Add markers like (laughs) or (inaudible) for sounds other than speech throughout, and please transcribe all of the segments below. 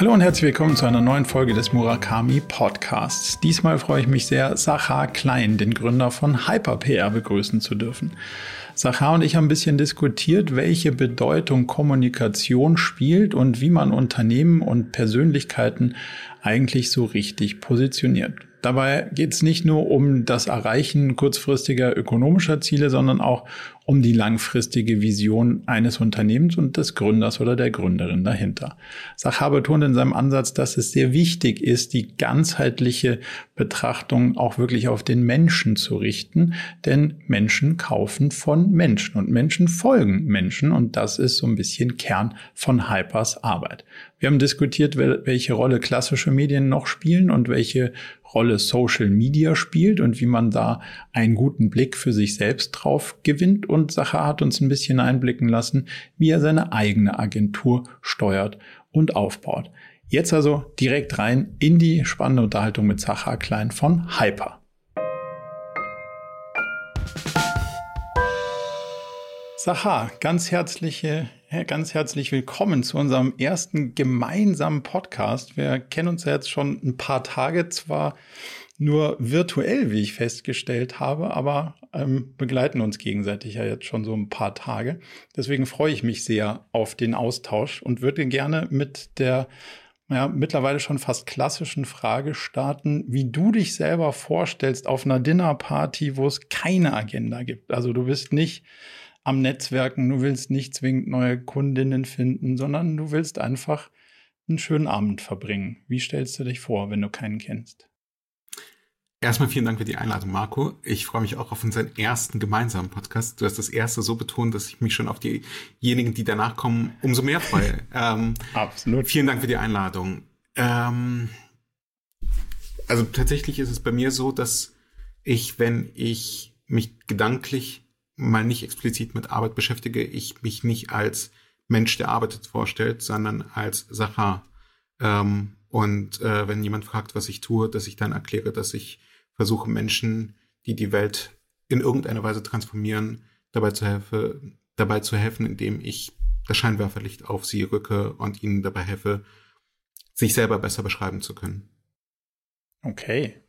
Hallo und herzlich willkommen zu einer neuen Folge des Murakami Podcasts. Diesmal freue ich mich sehr, Sachar Klein, den Gründer von HyperPR, begrüßen zu dürfen. Sachar und ich haben ein bisschen diskutiert, welche Bedeutung Kommunikation spielt und wie man Unternehmen und Persönlichkeiten eigentlich so richtig positioniert. Dabei geht es nicht nur um das Erreichen kurzfristiger ökonomischer Ziele, sondern auch um die langfristige Vision eines Unternehmens und des Gründers oder der Gründerin dahinter. Sachar betont in seinem Ansatz, dass es sehr wichtig ist, die ganzheitliche Betrachtung auch wirklich auf den Menschen zu richten, denn Menschen kaufen von Menschen und Menschen folgen Menschen und das ist so ein bisschen Kern von Hypers Arbeit. Wir haben diskutiert, welche Rolle klassische Medien noch spielen und welche Rolle Social Media spielt und wie man da einen guten Blick für sich selbst drauf gewinnt. Und Sacher hat uns ein bisschen einblicken lassen, wie er seine eigene Agentur steuert und aufbaut. Jetzt also direkt rein in die spannende Unterhaltung mit Sacher Klein von Hyper. Sacha, ganz herzliche, ganz herzlich willkommen zu unserem ersten gemeinsamen Podcast. Wir kennen uns ja jetzt schon ein paar Tage, zwar nur virtuell, wie ich festgestellt habe, aber ähm, begleiten uns gegenseitig ja jetzt schon so ein paar Tage. Deswegen freue ich mich sehr auf den Austausch und würde gerne mit der ja, mittlerweile schon fast klassischen Frage starten, wie du dich selber vorstellst auf einer Dinnerparty, wo es keine Agenda gibt. Also du bist nicht am Netzwerken. Du willst nicht zwingend neue Kundinnen finden, sondern du willst einfach einen schönen Abend verbringen. Wie stellst du dich vor, wenn du keinen kennst? Erstmal vielen Dank für die Einladung, Marco. Ich freue mich auch auf unseren ersten gemeinsamen Podcast. Du hast das erste so betont, dass ich mich schon auf diejenigen, die danach kommen, umso mehr freue. (laughs) ähm, Absolut. Vielen Dank für die Einladung. Ähm, also tatsächlich ist es bei mir so, dass ich, wenn ich mich gedanklich mal nicht explizit mit Arbeit beschäftige, ich mich nicht als Mensch, der arbeitet, vorstellt, sondern als Sacher. Ähm, und äh, wenn jemand fragt, was ich tue, dass ich dann erkläre, dass ich versuche, Menschen, die die Welt in irgendeiner Weise transformieren, dabei zu, helfe, dabei zu helfen, indem ich das Scheinwerferlicht auf sie rücke und ihnen dabei helfe, sich selber besser beschreiben zu können. Okay.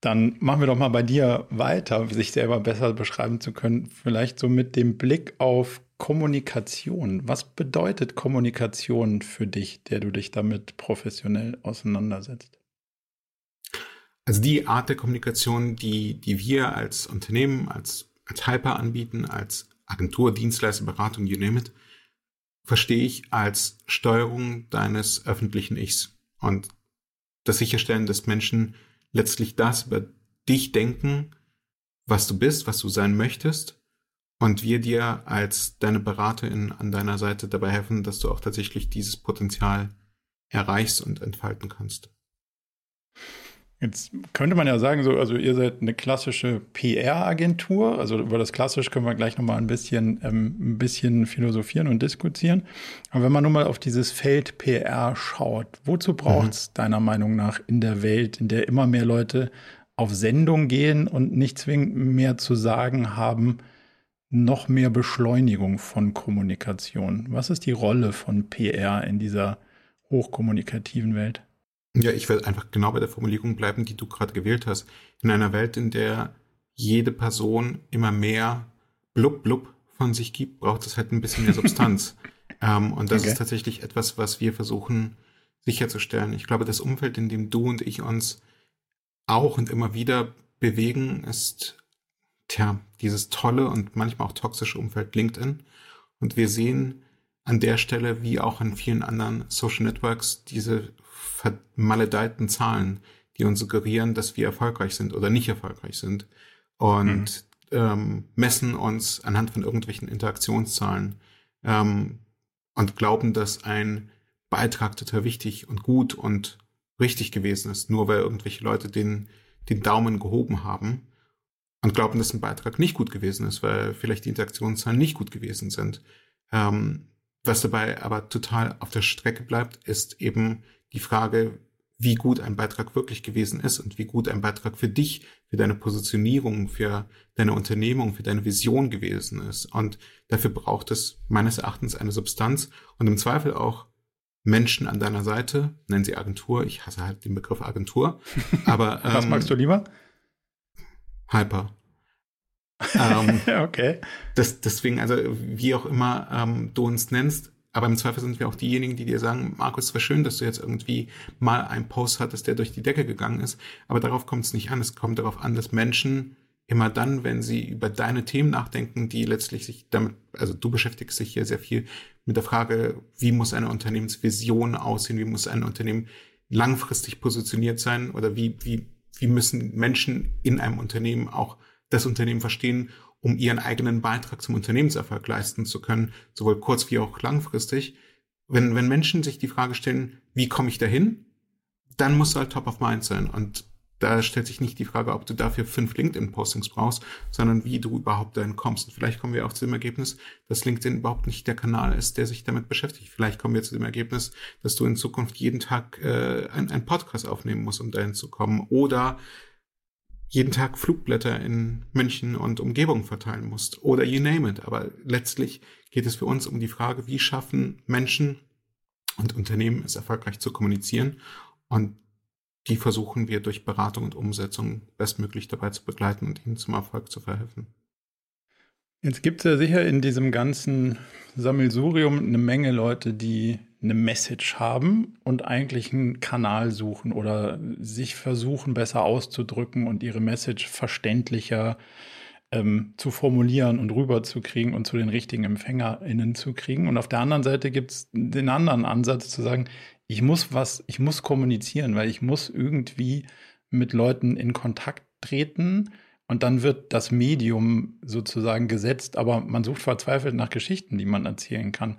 Dann machen wir doch mal bei dir weiter, sich selber besser beschreiben zu können. Vielleicht so mit dem Blick auf Kommunikation. Was bedeutet Kommunikation für dich, der du dich damit professionell auseinandersetzt? Also die Art der Kommunikation, die, die wir als Unternehmen, als, als Hyper anbieten, als Agentur, Dienstleister, Beratung, you name it, verstehe ich als Steuerung deines öffentlichen Ichs und das Sicherstellen, dass Menschen letztlich das über dich denken, was du bist, was du sein möchtest und wir dir als deine Beraterin an deiner Seite dabei helfen, dass du auch tatsächlich dieses Potenzial erreichst und entfalten kannst. Jetzt könnte man ja sagen, so, also ihr seid eine klassische PR-Agentur. Also über das Klassisch können wir gleich nochmal ein bisschen, ähm, ein bisschen philosophieren und diskutieren. Aber wenn man nun mal auf dieses Feld PR schaut, wozu braucht es mhm. deiner Meinung nach in der Welt, in der immer mehr Leute auf Sendung gehen und nicht zwingend mehr zu sagen haben, noch mehr Beschleunigung von Kommunikation? Was ist die Rolle von PR in dieser hochkommunikativen Welt? Ja, ich werde einfach genau bei der Formulierung bleiben, die du gerade gewählt hast. In einer Welt, in der jede Person immer mehr blub blub von sich gibt, braucht es halt ein bisschen mehr Substanz. (laughs) ähm, und das okay. ist tatsächlich etwas, was wir versuchen sicherzustellen. Ich glaube, das Umfeld, in dem du und ich uns auch und immer wieder bewegen, ist tja, dieses tolle und manchmal auch toxische Umfeld LinkedIn. Und wir sehen an der Stelle, wie auch an vielen anderen Social Networks, diese vermaledeiten Zahlen, die uns suggerieren, dass wir erfolgreich sind oder nicht erfolgreich sind und mhm. ähm, messen uns anhand von irgendwelchen Interaktionszahlen ähm, und glauben, dass ein Beitrag total wichtig und gut und richtig gewesen ist, nur weil irgendwelche Leute den, den Daumen gehoben haben und glauben, dass ein Beitrag nicht gut gewesen ist, weil vielleicht die Interaktionszahlen nicht gut gewesen sind. Ähm, was dabei aber total auf der Strecke bleibt, ist eben die Frage, wie gut ein Beitrag wirklich gewesen ist und wie gut ein Beitrag für dich, für deine Positionierung, für deine Unternehmung, für deine Vision gewesen ist. Und dafür braucht es meines Erachtens eine Substanz und im Zweifel auch Menschen an deiner Seite, nennen sie Agentur, ich hasse halt den Begriff Agentur, (laughs) aber ähm, Was magst du lieber? Hyper. (laughs) ähm, okay. Das, deswegen, also wie auch immer ähm, du uns nennst, aber im Zweifel sind wir auch diejenigen, die dir sagen, Markus, es war schön, dass du jetzt irgendwie mal einen Post hattest, der durch die Decke gegangen ist. Aber darauf kommt es nicht an. Es kommt darauf an, dass Menschen immer dann, wenn sie über deine Themen nachdenken, die letztlich sich damit, also du beschäftigst dich hier sehr viel mit der Frage, wie muss eine Unternehmensvision aussehen, wie muss ein Unternehmen langfristig positioniert sein oder wie, wie, wie müssen Menschen in einem Unternehmen auch das Unternehmen verstehen um ihren eigenen Beitrag zum Unternehmenserfolg leisten zu können, sowohl kurz- wie auch langfristig. Wenn, wenn Menschen sich die Frage stellen, wie komme ich dahin, dann muss halt top of mind sein. Und da stellt sich nicht die Frage, ob du dafür fünf LinkedIn-Postings brauchst, sondern wie du überhaupt dahin kommst. Und vielleicht kommen wir auch zu dem Ergebnis, dass LinkedIn überhaupt nicht der Kanal ist, der sich damit beschäftigt. Vielleicht kommen wir zu dem Ergebnis, dass du in Zukunft jeden Tag äh, einen Podcast aufnehmen musst, um dahin zu kommen. Oder jeden Tag Flugblätter in München und Umgebung verteilen musst oder you name it. Aber letztlich geht es für uns um die Frage, wie schaffen Menschen und Unternehmen es erfolgreich zu kommunizieren und die versuchen wir durch Beratung und Umsetzung bestmöglich dabei zu begleiten und ihnen zum Erfolg zu verhelfen. Jetzt gibt es ja sicher in diesem ganzen Sammelsurium eine Menge Leute, die eine Message haben und eigentlich einen Kanal suchen oder sich versuchen, besser auszudrücken und ihre Message verständlicher ähm, zu formulieren und rüberzukriegen und zu den richtigen EmpfängerInnen zu kriegen. Und auf der anderen Seite gibt es den anderen Ansatz zu sagen, ich muss was, ich muss kommunizieren, weil ich muss irgendwie mit Leuten in Kontakt treten. Und dann wird das Medium sozusagen gesetzt, aber man sucht verzweifelt nach Geschichten, die man erzählen kann.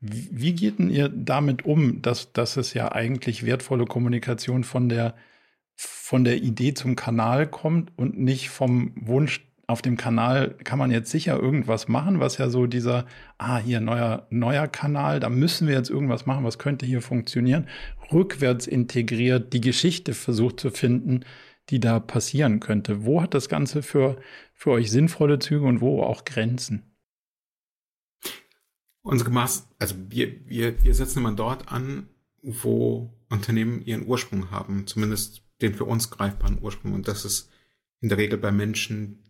Wie geht denn ihr damit um, dass, dass es ja eigentlich wertvolle Kommunikation von der, von der Idee zum Kanal kommt und nicht vom Wunsch, auf dem Kanal kann man jetzt sicher irgendwas machen, was ja so dieser, ah, hier neuer, neuer Kanal, da müssen wir jetzt irgendwas machen, was könnte hier funktionieren, rückwärts integriert, die Geschichte versucht zu finden, die da passieren könnte. Wo hat das Ganze für, für euch sinnvolle Züge und wo auch Grenzen? Unsere Maß, also wir, wir, wir setzen immer dort an, wo Unternehmen ihren Ursprung haben, zumindest den für uns greifbaren Ursprung. Und das ist in der Regel bei Menschen,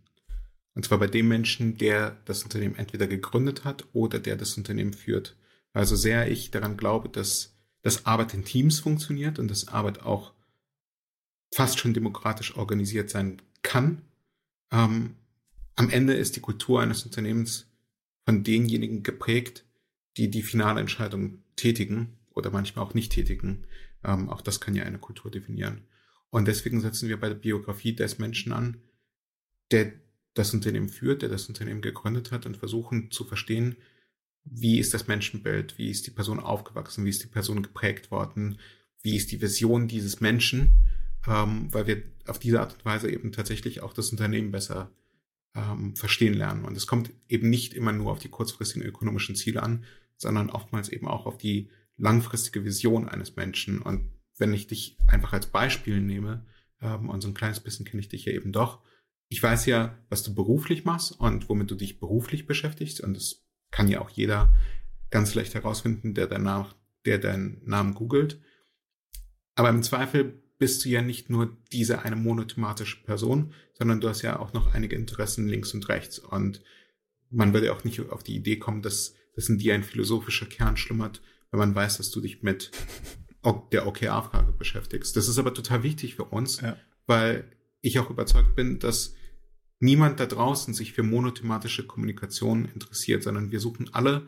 und zwar bei dem Menschen, der das Unternehmen entweder gegründet hat oder der das Unternehmen führt. Also sehr ich daran glaube, dass das Arbeit in Teams funktioniert und dass Arbeit auch fast schon demokratisch organisiert sein kann. Ähm, am Ende ist die Kultur eines Unternehmens von denjenigen geprägt, die die finale Entscheidung tätigen oder manchmal auch nicht tätigen. Ähm, auch das kann ja eine Kultur definieren. Und deswegen setzen wir bei der Biografie des Menschen an, der das Unternehmen führt, der das Unternehmen gegründet hat und versuchen zu verstehen, wie ist das Menschenbild, wie ist die Person aufgewachsen, wie ist die Person geprägt worden, wie ist die Vision dieses Menschen, ähm, weil wir auf diese Art und Weise eben tatsächlich auch das Unternehmen besser ähm, verstehen lernen. Und es kommt eben nicht immer nur auf die kurzfristigen ökonomischen Ziele an, sondern oftmals eben auch auf die langfristige Vision eines Menschen. Und wenn ich dich einfach als Beispiel nehme, ähm, und so ein kleines bisschen kenne ich dich ja eben doch, ich weiß ja, was du beruflich machst und womit du dich beruflich beschäftigst. Und das kann ja auch jeder ganz leicht herausfinden, der danach, der deinen Namen googelt. Aber im Zweifel bist du ja nicht nur diese eine monothematische Person, sondern du hast ja auch noch einige Interessen links und rechts. Und man würde auch nicht auf die Idee kommen, dass dass in dir ein philosophischer Kern schlummert, wenn man weiß, dass du dich mit der OKR-Frage beschäftigst. Das ist aber total wichtig für uns, ja. weil ich auch überzeugt bin, dass niemand da draußen sich für monothematische Kommunikation interessiert, sondern wir suchen alle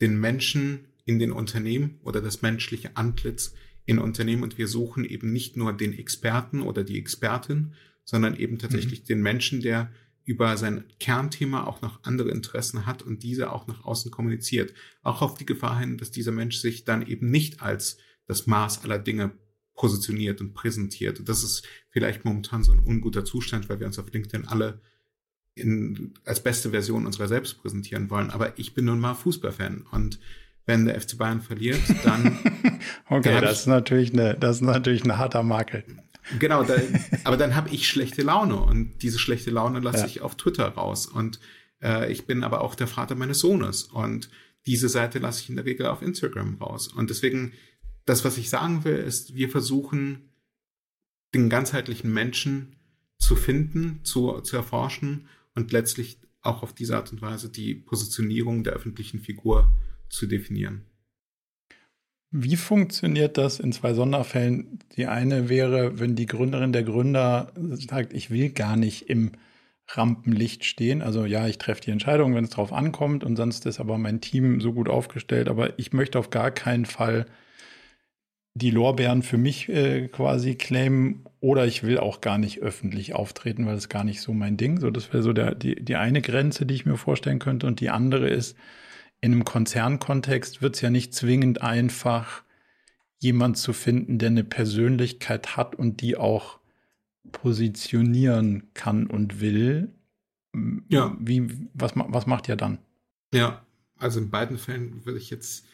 den Menschen in den Unternehmen oder das menschliche Antlitz in Unternehmen und wir suchen eben nicht nur den Experten oder die Expertin, sondern eben tatsächlich mhm. den Menschen, der über sein Kernthema auch noch andere Interessen hat und diese auch nach außen kommuniziert. Auch auf die Gefahr hin, dass dieser Mensch sich dann eben nicht als das Maß aller Dinge positioniert und präsentiert. Und das ist vielleicht momentan so ein unguter Zustand, weil wir uns auf LinkedIn alle in, als beste Version unserer selbst präsentieren wollen. Aber ich bin nun mal Fußballfan und wenn der FC Bayern verliert, dann. (laughs) okay, das ist natürlich eine, das ist natürlich ein harter Makel. Genau, da, (laughs) aber dann habe ich schlechte Laune und diese schlechte Laune lasse ja. ich auf Twitter raus. Und äh, ich bin aber auch der Vater meines Sohnes. Und diese Seite lasse ich in der Regel auf Instagram raus. Und deswegen, das, was ich sagen will, ist, wir versuchen, den ganzheitlichen Menschen zu finden, zu, zu erforschen und letztlich auch auf diese Art und Weise die Positionierung der öffentlichen Figur zu definieren. Wie funktioniert das in zwei Sonderfällen? Die eine wäre, wenn die Gründerin der Gründer sagt, ich will gar nicht im Rampenlicht stehen. Also ja, ich treffe die Entscheidung, wenn es drauf ankommt und sonst ist aber mein Team so gut aufgestellt. Aber ich möchte auf gar keinen Fall die Lorbeeren für mich äh, quasi claimen oder ich will auch gar nicht öffentlich auftreten, weil es gar nicht so mein Ding. So, das wäre so der, die, die eine Grenze, die ich mir vorstellen könnte. Und die andere ist, in einem Konzernkontext wird es ja nicht zwingend einfach, jemand zu finden, der eine Persönlichkeit hat und die auch positionieren kann und will. Ja. Wie, was, was macht ihr dann? Ja, also in beiden Fällen würde ich jetzt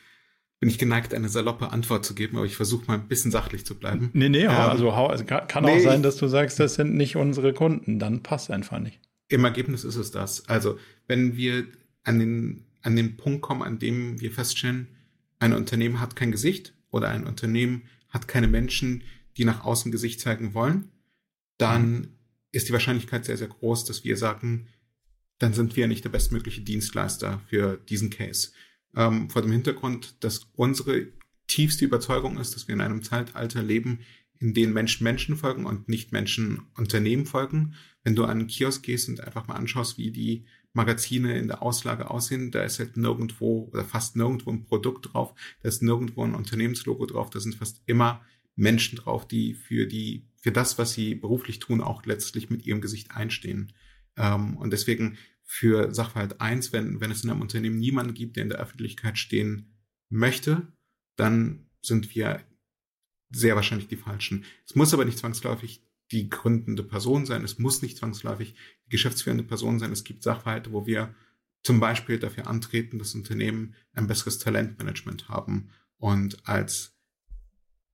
bin ich geneigt, eine saloppe Antwort zu geben, aber ich versuche mal ein bisschen sachlich zu bleiben. Nee, nee, ähm, also, also kann nee, auch sein, dass du sagst, das sind nicht unsere Kunden, dann passt einfach nicht. Im Ergebnis ist es das. Also, wenn wir an den, an den Punkt kommen, an dem wir feststellen, ein Unternehmen hat kein Gesicht oder ein Unternehmen hat keine Menschen, die nach außen Gesicht zeigen wollen, dann ist die Wahrscheinlichkeit sehr, sehr groß, dass wir sagen, dann sind wir nicht der bestmögliche Dienstleister für diesen Case ähm, vor dem Hintergrund, dass unsere tiefste Überzeugung ist, dass wir in einem Zeitalter leben, in dem Menschen Menschen folgen und nicht Menschen Unternehmen folgen. Wenn du an einen Kiosk gehst und einfach mal anschaust, wie die Magazine in der Auslage aussehen, da ist halt nirgendwo oder fast nirgendwo ein Produkt drauf, da ist nirgendwo ein Unternehmenslogo drauf, da sind fast immer Menschen drauf, die für die, für das, was sie beruflich tun, auch letztlich mit ihrem Gesicht einstehen. Ähm, und deswegen für Sachverhalt eins, wenn, wenn es in einem Unternehmen niemanden gibt, der in der Öffentlichkeit stehen möchte, dann sind wir sehr wahrscheinlich die Falschen. Es muss aber nicht zwangsläufig die gründende Person sein. Es muss nicht zwangsläufig die geschäftsführende Person sein. Es gibt Sachverhalte, wo wir zum Beispiel dafür antreten, dass Unternehmen ein besseres Talentmanagement haben und als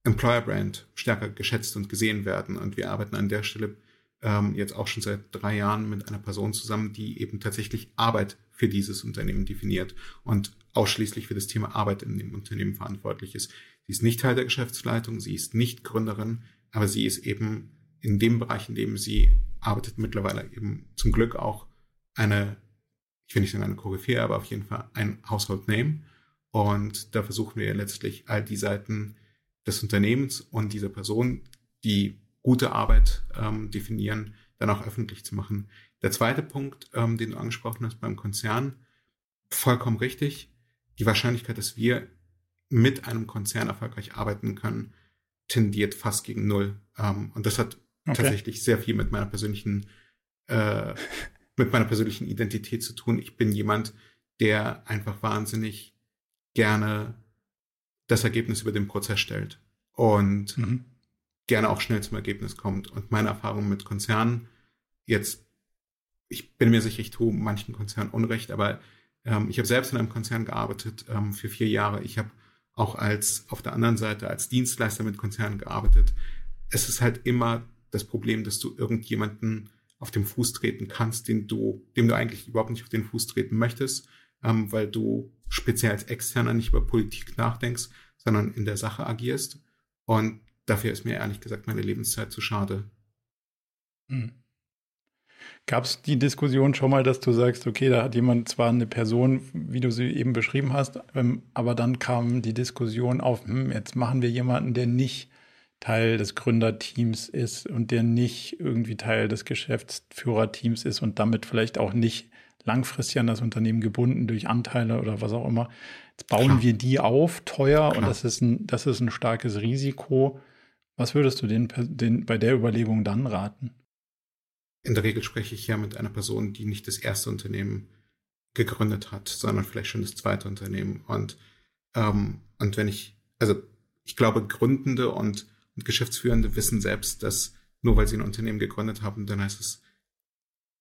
Employer Brand stärker geschätzt und gesehen werden. Und wir arbeiten an der Stelle ähm, jetzt auch schon seit drei Jahren mit einer Person zusammen, die eben tatsächlich Arbeit für dieses Unternehmen definiert und ausschließlich für das Thema Arbeit in dem Unternehmen verantwortlich ist. Sie ist nicht Teil der Geschäftsleitung, sie ist nicht Gründerin, aber sie ist eben in dem Bereich, in dem sie arbeitet, mittlerweile eben zum Glück auch eine, ich will nicht sagen eine Koryphäe, aber auf jeden Fall ein Household Name. Und da versuchen wir letztlich all die Seiten des Unternehmens und dieser Person, die gute Arbeit ähm, definieren, dann auch öffentlich zu machen. Der zweite Punkt, ähm, den du angesprochen hast beim Konzern, vollkommen richtig. Die Wahrscheinlichkeit, dass wir mit einem Konzern erfolgreich arbeiten können, tendiert fast gegen null. Ähm, und das hat okay. tatsächlich sehr viel mit meiner persönlichen, äh, (laughs) mit meiner persönlichen Identität zu tun. Ich bin jemand, der einfach wahnsinnig gerne das Ergebnis über den Prozess stellt. Und mhm gerne auch schnell zum Ergebnis kommt. Und meine Erfahrung mit Konzernen, jetzt, ich bin mir sicher, ich tue manchen Konzernen Unrecht, aber ähm, ich habe selbst in einem Konzern gearbeitet ähm, für vier Jahre. Ich habe auch als auf der anderen Seite als Dienstleister mit Konzernen gearbeitet. Es ist halt immer das Problem, dass du irgendjemanden auf dem Fuß treten kannst, den du, dem du eigentlich überhaupt nicht auf den Fuß treten möchtest, ähm, weil du speziell als Externer nicht über Politik nachdenkst, sondern in der Sache agierst. Und dafür ist mir ehrlich gesagt meine Lebenszeit zu schade. Hm. Gab es die Diskussion schon mal, dass du sagst, okay, da hat jemand zwar eine Person, wie du sie eben beschrieben hast, ähm, aber dann kam die Diskussion auf, hm, jetzt machen wir jemanden, der nicht Teil des Gründerteams ist und der nicht irgendwie Teil des Geschäftsführerteams ist und damit vielleicht auch nicht langfristig an das Unternehmen gebunden durch Anteile oder was auch immer. Jetzt bauen Klar. wir die auf, teuer Klar. und das ist, ein, das ist ein starkes Risiko. Was würdest du den, den bei der Überlegung dann raten? In der Regel spreche ich ja mit einer Person, die nicht das erste Unternehmen gegründet hat, sondern vielleicht schon das zweite Unternehmen. Und, ähm, und wenn ich, also ich glaube, Gründende und, und Geschäftsführende wissen selbst, dass nur weil sie ein Unternehmen gegründet haben, dann heißt es,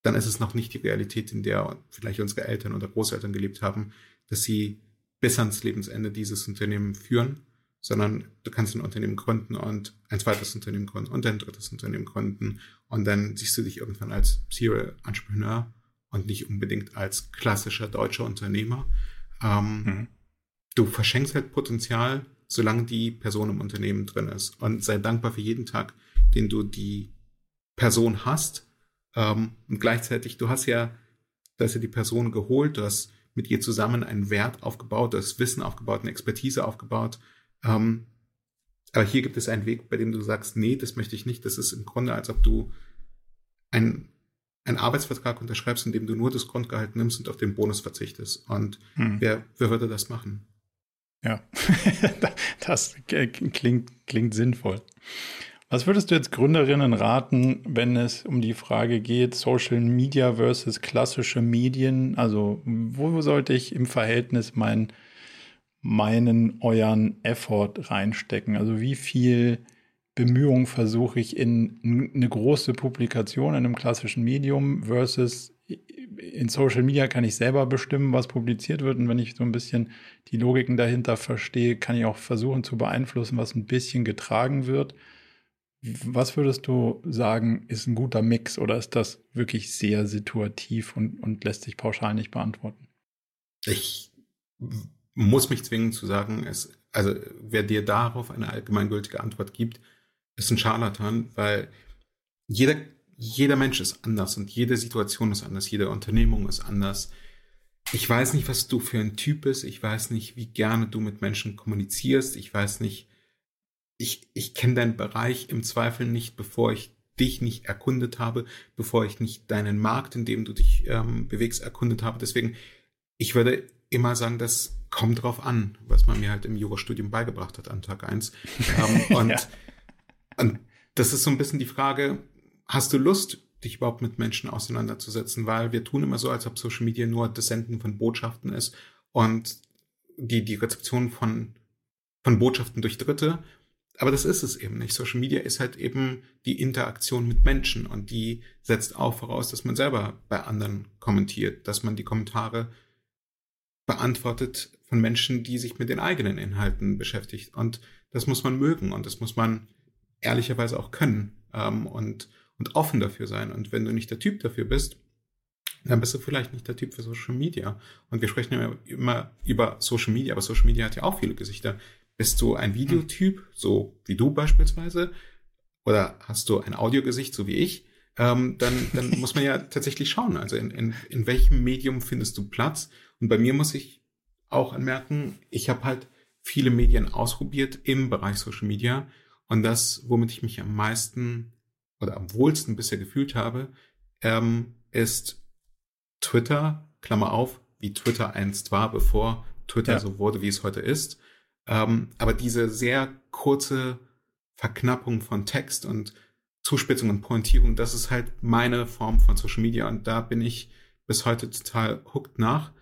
dann ist es noch nicht die Realität, in der vielleicht unsere Eltern oder Großeltern gelebt haben, dass sie bis ans Lebensende dieses Unternehmen führen sondern du kannst ein Unternehmen gründen und ein zweites Unternehmen gründen und ein drittes Unternehmen gründen und dann siehst du dich irgendwann als Serial Entrepreneur und nicht unbedingt als klassischer deutscher Unternehmer. Ähm, mhm. Du verschenkst halt Potenzial, solange die Person im Unternehmen drin ist. Und sei dankbar für jeden Tag, den du die Person hast. Ähm, und gleichzeitig, du hast ja, du hast ja die Person geholt, du hast mit ihr zusammen einen Wert aufgebaut, du hast Wissen aufgebaut, eine Expertise aufgebaut. Ähm, aber hier gibt es einen Weg, bei dem du sagst, nee, das möchte ich nicht. Das ist im Grunde, als ob du ein einen Arbeitsvertrag unterschreibst, in dem du nur das Grundgehalt nimmst und auf den Bonus verzichtest. Und hm. wer, wer würde das machen? Ja, (laughs) das klingt, klingt sinnvoll. Was würdest du jetzt Gründerinnen raten, wenn es um die Frage geht, Social Media versus klassische Medien? Also, wo sollte ich im Verhältnis mein, meinen, euren Effort reinstecken? Also, wie viel Bemühungen versuche ich in eine große Publikation in einem klassischen Medium versus in Social Media kann ich selber bestimmen, was publiziert wird. Und wenn ich so ein bisschen die Logiken dahinter verstehe, kann ich auch versuchen zu beeinflussen, was ein bisschen getragen wird. Was würdest du sagen, ist ein guter Mix oder ist das wirklich sehr situativ und, und lässt sich pauschal nicht beantworten? Ich muss mich zwingen zu sagen, es, also wer dir darauf eine allgemeingültige Antwort gibt, ist ein Scharlatan, weil jeder, jeder Mensch ist anders und jede Situation ist anders, jede Unternehmung ist anders. Ich weiß nicht, was du für ein Typ bist. Ich weiß nicht, wie gerne du mit Menschen kommunizierst. Ich weiß nicht, ich, ich kenne deinen Bereich im Zweifel nicht, bevor ich dich nicht erkundet habe, bevor ich nicht deinen Markt, in dem du dich ähm, bewegst, erkundet habe. Deswegen, ich würde immer sagen, das kommt drauf an, was man mir halt im Jurastudium beigebracht hat an Tag eins. ähm, (laughs) und ja. Und das ist so ein bisschen die Frage, hast du Lust, dich überhaupt mit Menschen auseinanderzusetzen? Weil wir tun immer so, als ob Social Media nur das Senden von Botschaften ist und die, die Rezeption von, von Botschaften durch Dritte. Aber das ist es eben nicht. Social Media ist halt eben die Interaktion mit Menschen und die setzt auch voraus, dass man selber bei anderen kommentiert, dass man die Kommentare beantwortet von Menschen, die sich mit den eigenen Inhalten beschäftigt. Und das muss man mögen und das muss man ehrlicherweise auch können ähm, und, und offen dafür sein. Und wenn du nicht der Typ dafür bist, dann bist du vielleicht nicht der Typ für Social Media. Und wir sprechen ja immer über Social Media, aber Social Media hat ja auch viele Gesichter. Bist du ein Videotyp, so wie du beispielsweise, oder hast du ein Audiogesicht, so wie ich, ähm, dann, dann (laughs) muss man ja tatsächlich schauen, also in, in, in welchem Medium findest du Platz. Und bei mir muss ich auch anmerken, ich habe halt viele Medien ausprobiert im Bereich Social Media und das, womit ich mich am meisten oder am wohlsten bisher gefühlt habe, ähm, ist Twitter, Klammer auf, wie Twitter einst war, bevor Twitter ja. so wurde, wie es heute ist. Ähm, aber diese sehr kurze Verknappung von Text und Zuspitzung und Pointierung, das ist halt meine Form von Social Media und da bin ich bis heute total hooked nach.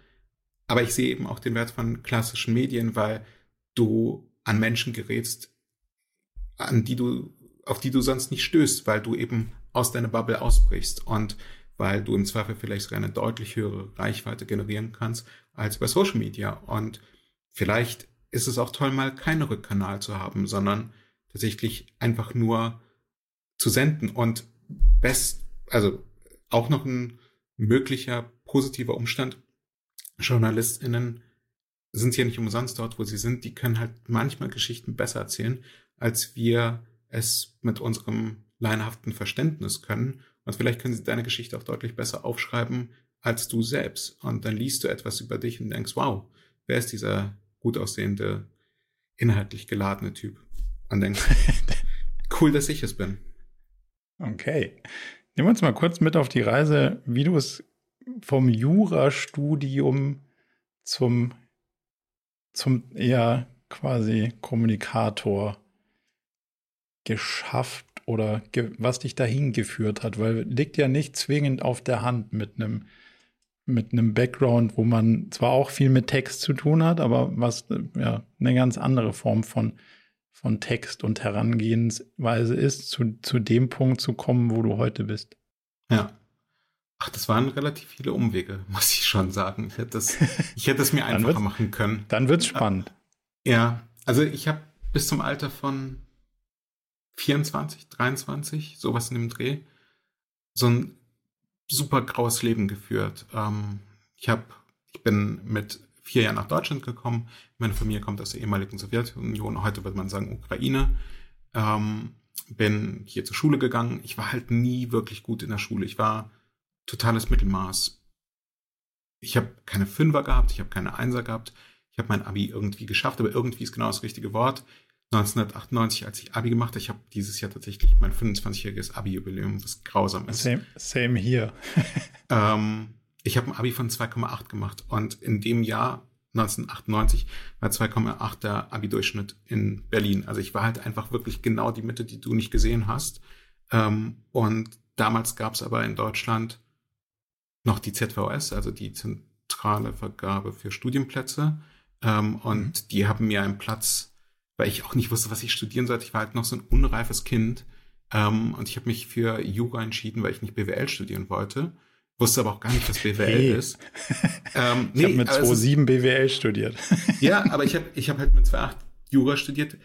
Aber ich sehe eben auch den Wert von klassischen Medien, weil du an Menschen gerätst, an die du, auf die du sonst nicht stößt, weil du eben aus deiner Bubble ausbrichst und weil du im Zweifel vielleicht sogar eine deutlich höhere Reichweite generieren kannst als bei Social Media. Und vielleicht ist es auch toll, mal keinen Rückkanal zu haben, sondern tatsächlich einfach nur zu senden und best, also auch noch ein möglicher positiver Umstand. JournalistInnen sind ja nicht umsonst dort, wo sie sind. Die können halt manchmal Geschichten besser erzählen, als wir es mit unserem leinhaften Verständnis können. Und vielleicht können sie deine Geschichte auch deutlich besser aufschreiben als du selbst. Und dann liest du etwas über dich und denkst, wow, wer ist dieser gut aussehende, inhaltlich geladene Typ? Und denkst, (laughs) cool, dass ich es bin. Okay. Nehmen wir uns mal kurz mit auf die Reise, wie du es vom Jurastudium zum, zum eher quasi Kommunikator geschafft oder ge was dich dahin geführt hat, weil liegt ja nicht zwingend auf der Hand mit einem mit einem Background, wo man zwar auch viel mit Text zu tun hat, aber was ja eine ganz andere Form von von Text und Herangehensweise ist, zu, zu dem Punkt zu kommen, wo du heute bist. Ja. Ach, das waren relativ viele Umwege, (laughs) muss ich schon sagen. Ich hätte das, ich hätte es mir (laughs) einfacher machen können. Dann wird's spannend. Ja, also ich habe bis zum Alter von 24, 23, sowas in dem Dreh, so ein super graues Leben geführt. Ähm, ich habe, ich bin mit vier Jahren nach Deutschland gekommen. Meine Familie kommt aus der ehemaligen Sowjetunion, heute würde man sagen Ukraine. Ähm, bin hier zur Schule gegangen. Ich war halt nie wirklich gut in der Schule. Ich war totales Mittelmaß. Ich habe keine Fünfer gehabt, ich habe keine Einser gehabt. Ich habe mein Abi irgendwie geschafft, aber irgendwie ist genau das richtige Wort. 1998, als ich Abi gemacht habe, ich habe dieses Jahr tatsächlich mein 25-jähriges Abi-Jubiläum, was grausam ist. Same, same hier. (laughs) ähm, ich habe ein Abi von 2,8 gemacht und in dem Jahr 1998 war 2,8 der Abi-Durchschnitt in Berlin. Also ich war halt einfach wirklich genau die Mitte, die du nicht gesehen hast. Ähm, und damals gab es aber in Deutschland noch die ZVS, also die zentrale Vergabe für Studienplätze. Ähm, und mhm. die haben mir einen Platz, weil ich auch nicht wusste, was ich studieren sollte. Ich war halt noch so ein unreifes Kind. Ähm, und ich habe mich für Jura entschieden, weil ich nicht BWL studieren wollte. Wusste aber auch gar nicht, was BWL hey. ist. (laughs) Ähm, nee, ich habe mit 2,7 BWL studiert. ja, (laughs) aber ich habe ich hab halt mit 2,8 Jura studiert,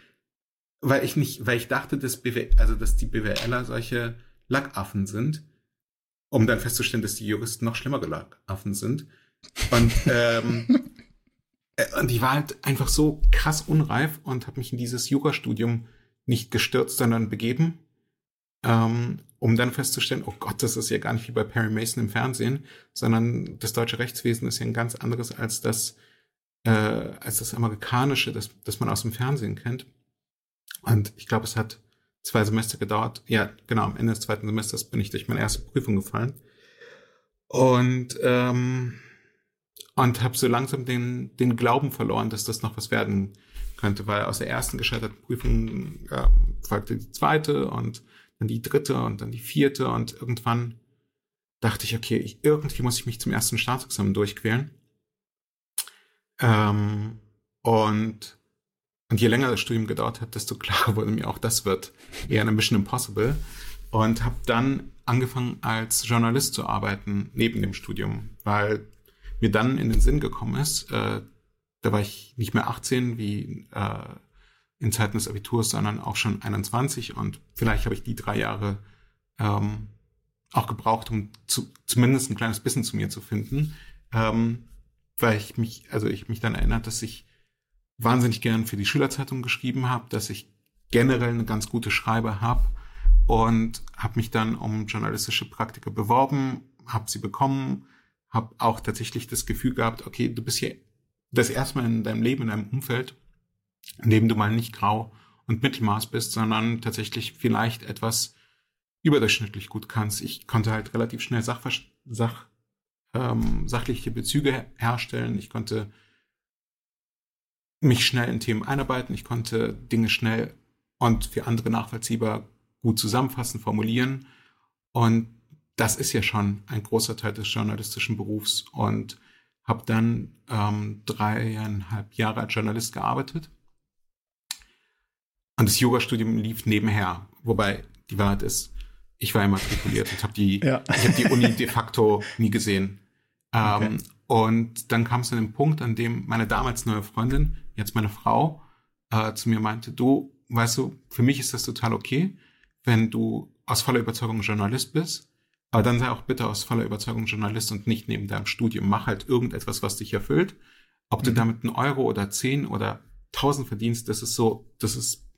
weil ich nicht, weil ich dachte, dass BWL, also dass die BWLer solche Lackaffen sind, um dann festzustellen, dass die Juristen noch schlimmere Lackaffen sind. Und ähm, äh, (laughs) und ich war halt einfach so krass unreif und habe mich in dieses Jurastudium nicht gestürzt, sondern begeben ähm, um dann festzustellen, oh Gott, das ist ja gar nicht wie bei Perry Mason im Fernsehen, sondern das deutsche Rechtswesen ist ja ein ganz anderes als das, äh, als das amerikanische, das, das man aus dem Fernsehen kennt. Und ich glaube, es hat zwei Semester gedauert. Ja, genau, am Ende des zweiten Semesters bin ich durch meine erste Prüfung gefallen. Und, ähm, und habe so langsam den, den Glauben verloren, dass das noch was werden könnte, weil aus der ersten gescheiterten Prüfung äh, folgte die zweite und dann die dritte und dann die vierte und irgendwann dachte ich, okay, ich, irgendwie muss ich mich zum ersten Staatsexamen durchquälen. Ähm, und, und je länger das Studium gedauert hat, desto klarer wurde mir auch, das wird eher eine Mission Impossible. Und habe dann angefangen, als Journalist zu arbeiten neben dem Studium, weil mir dann in den Sinn gekommen ist, äh, da war ich nicht mehr 18 wie äh, in Zeiten des Abiturs, sondern auch schon 21 und vielleicht habe ich die drei Jahre ähm, auch gebraucht, um zu, zumindest ein kleines bisschen zu mir zu finden, ähm, weil ich mich, also ich mich dann erinnert, dass ich wahnsinnig gern für die Schülerzeitung geschrieben habe, dass ich generell eine ganz gute Schreibe habe und habe mich dann um journalistische Praktika beworben, habe sie bekommen, habe auch tatsächlich das Gefühl gehabt, okay, du bist hier das erste Mal in deinem Leben in einem Umfeld, in dem du mal nicht grau und Mittelmaß bist, sondern tatsächlich vielleicht etwas überdurchschnittlich gut kannst. Ich konnte halt relativ schnell Sach, ähm, sachliche Bezüge herstellen. Ich konnte mich schnell in Themen einarbeiten. Ich konnte Dinge schnell und für andere nachvollziehbar gut zusammenfassen, formulieren. Und das ist ja schon ein großer Teil des journalistischen Berufs. Und habe dann ähm, dreieinhalb Jahre als Journalist gearbeitet und das Yoga-Studium lief nebenher. Wobei die Wahrheit ist, ich war immatrikuliert und habe die, (laughs) ja. ich habe die Uni de facto nie gesehen. Ähm, okay. Und dann kam es an den Punkt, an dem meine damals neue Freundin, jetzt meine Frau, äh, zu mir meinte, du, weißt du, für mich ist das total okay, wenn du aus voller Überzeugung Journalist bist, aber dann sei auch bitte aus voller Überzeugung Journalist und nicht neben deinem Studium. Mach halt irgendetwas, was dich erfüllt. Ob mhm. du damit einen Euro oder zehn oder tausend verdienst, das ist so, das ist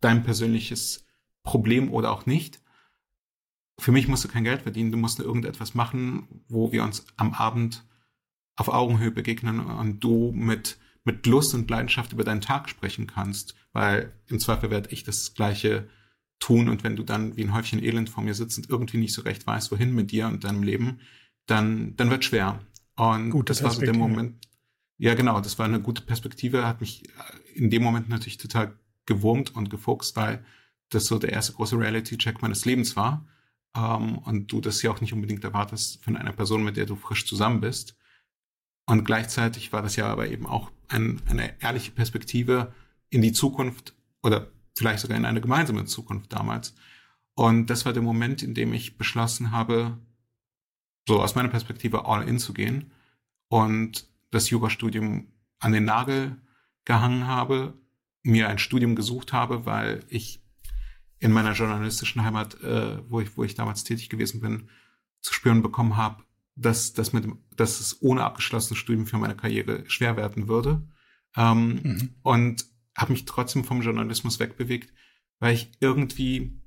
dein persönliches Problem oder auch nicht. Für mich musst du kein Geld verdienen, du musst nur irgendetwas machen, wo wir uns am Abend auf Augenhöhe begegnen und du mit, mit Lust und Leidenschaft über deinen Tag sprechen kannst, weil im Zweifel werde ich das Gleiche tun und wenn du dann wie ein Häufchen Elend vor mir sitzt und irgendwie nicht so recht weißt, wohin mit dir und deinem Leben, dann, dann wird schwer. Und Gute das war so der Moment, ja genau, das war eine gute Perspektive, hat mich in dem Moment natürlich total gewurmt und gefuchst, weil das so der erste große Reality-Check meines Lebens war. Ähm, und du das ja auch nicht unbedingt erwartest von einer Person, mit der du frisch zusammen bist. Und gleichzeitig war das ja aber eben auch ein, eine ehrliche Perspektive in die Zukunft oder vielleicht sogar in eine gemeinsame Zukunft damals. Und das war der Moment, in dem ich beschlossen habe, so aus meiner Perspektive all in zu gehen und das Yoga-Studium an den Nagel gehangen habe mir ein Studium gesucht habe, weil ich in meiner journalistischen Heimat, äh, wo, ich, wo ich damals tätig gewesen bin, zu spüren bekommen habe, dass, dass, mit, dass es ohne abgeschlossenes Studium für meine Karriere schwer werden würde. Ähm, mhm. Und habe mich trotzdem vom Journalismus wegbewegt, weil ich irgendwie